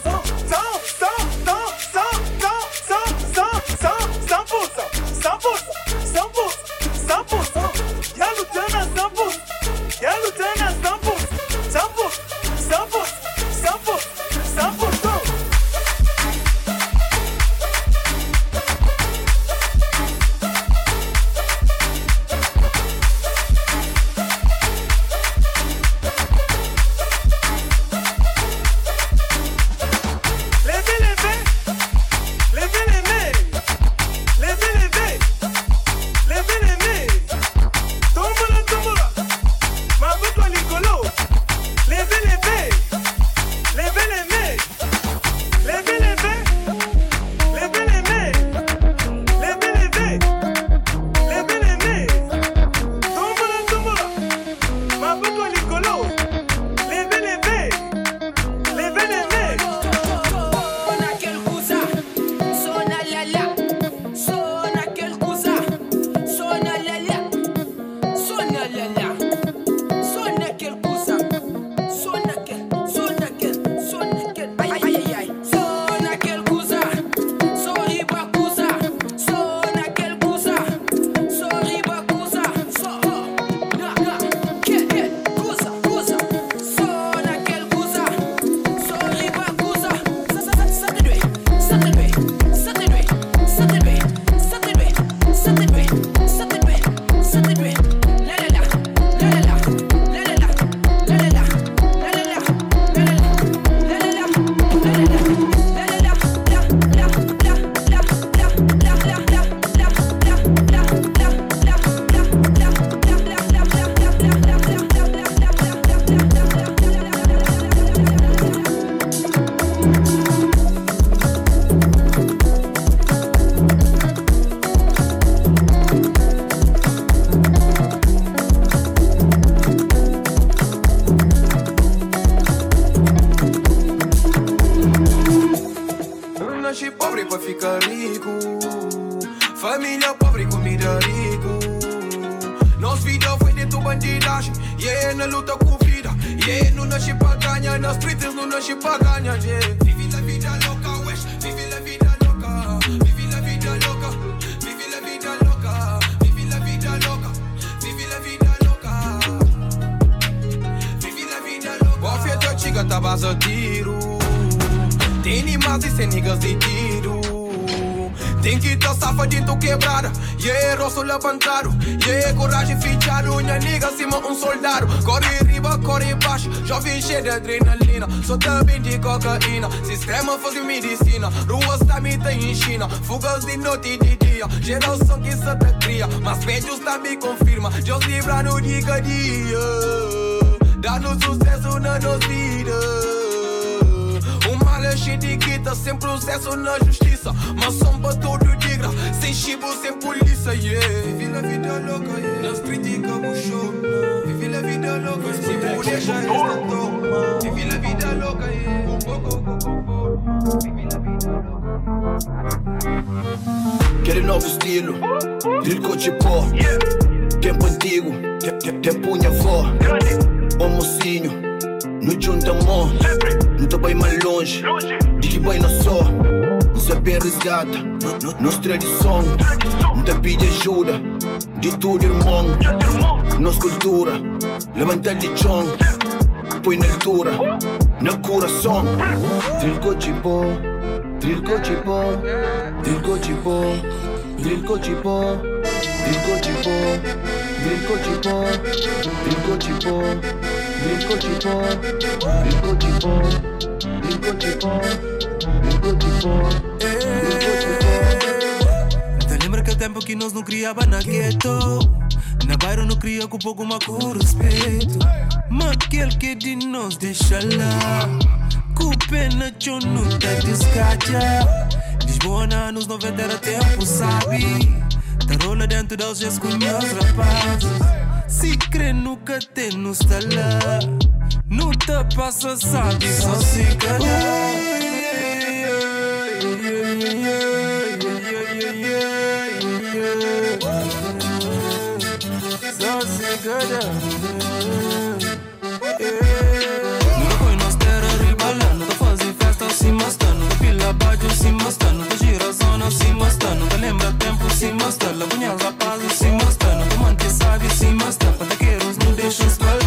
junto con vida. Yeah, no nos pagaña, en los streets no nos pagaña, yeah. Vive la vida loca, wesh, vivi la vida loca, vivi la vida loca, vivi la vida loca, vivi la vida loca, vivi la vida loca, vivi la vida loca. Off your chica, tabas a tiro. Tem animais e sem niggas de tiro. Tem que tá safadinho quebrada. Yeah, rosto levantado. Yeah, coragem fichado. Minha nigga cima um soldado. Corre riba, corre baixo. Jovem cheio de adrenalina. Sou também de cocaína. Sistema faz medicina. Ruas também tem em China. Fugas de noite e de dia. Geração que se te cria. Mas pedidos também confirma. Deus livra no dia a dia. Dá-nos sucesso na nossa vida. Cheio de guita, sem processo na justiça. Mas são pra todo digra, sem chibo, sem polícia, yeah. Vive a vida louca, yeah. Nas críticas, o show. Vive a vida louca, sem poder já está toma. Vive a vida louca, yeah. Um pouco, um pouco, Vive a vida Quero novo estilo, drill coach pó. Tempo antigo, te- te- tempo minha avó. Ô mocinho, no junta Ну давай малюнш Дігібай на со Забір із гата Ну стреді сон Да піде жуда Ді ту дірмон Но скульптура Левантель ді чон Пой на льтура На кура сон Трілько чіпо Трілько чіпо Трілько чіпо Трілько чіпо Трілько чіпо Tricot Tricot Tricot Disco tipo, disco tipo, disco tipo, disco tipo, disco tipo. Te lembra que o tempo que nós não criava na gueto? Na bairro não cria com pouco uma com respeito. Mas aquele que de nós deixa lá. Com pena, tio não tá descacha. Lisboa nos 90 era tempo, sabe? Tá rola dentro deles, já com meus rapazes. Si crenucă te nu stălă não te pasă să azi sau si călă Sau si festa, se mostrando Do pila baixo se mostrando Do zona, se mostrando Do lembra tempo se mostrando Bunhal rapaz se mostrando Assim, mas tapa daqueiros é não deixam espaço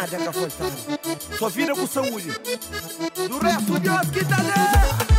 nada, cafoitado. Só vira com saúde. É Do resto, Deus que tá.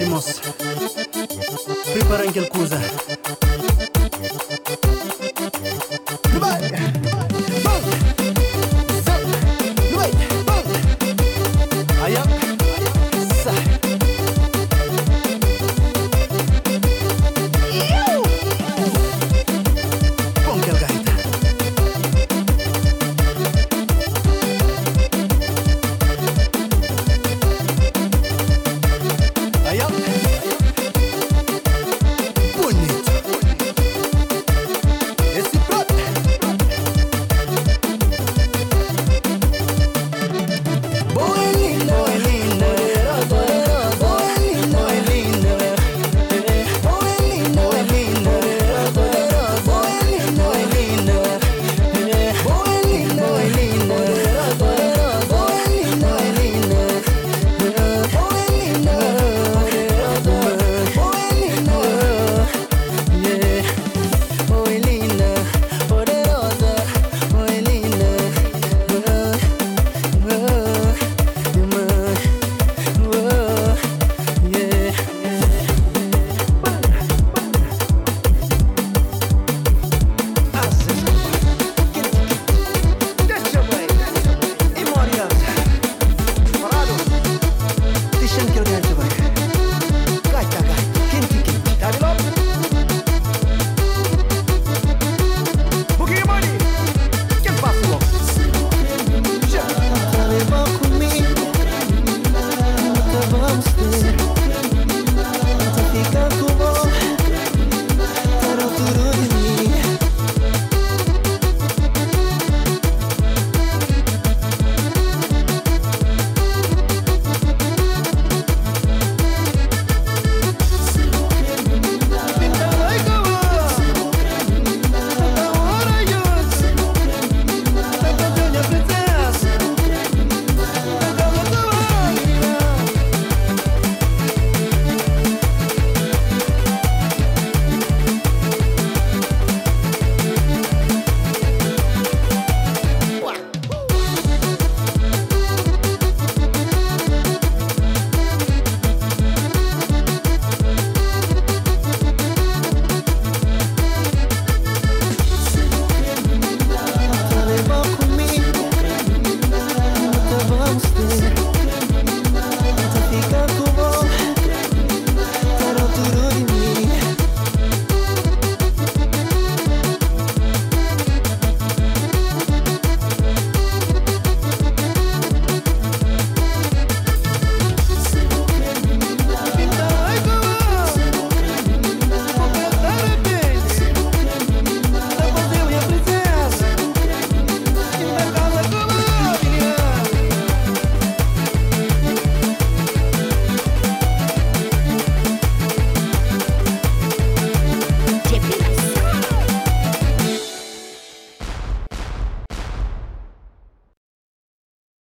amor, prepara Preparem qualquer.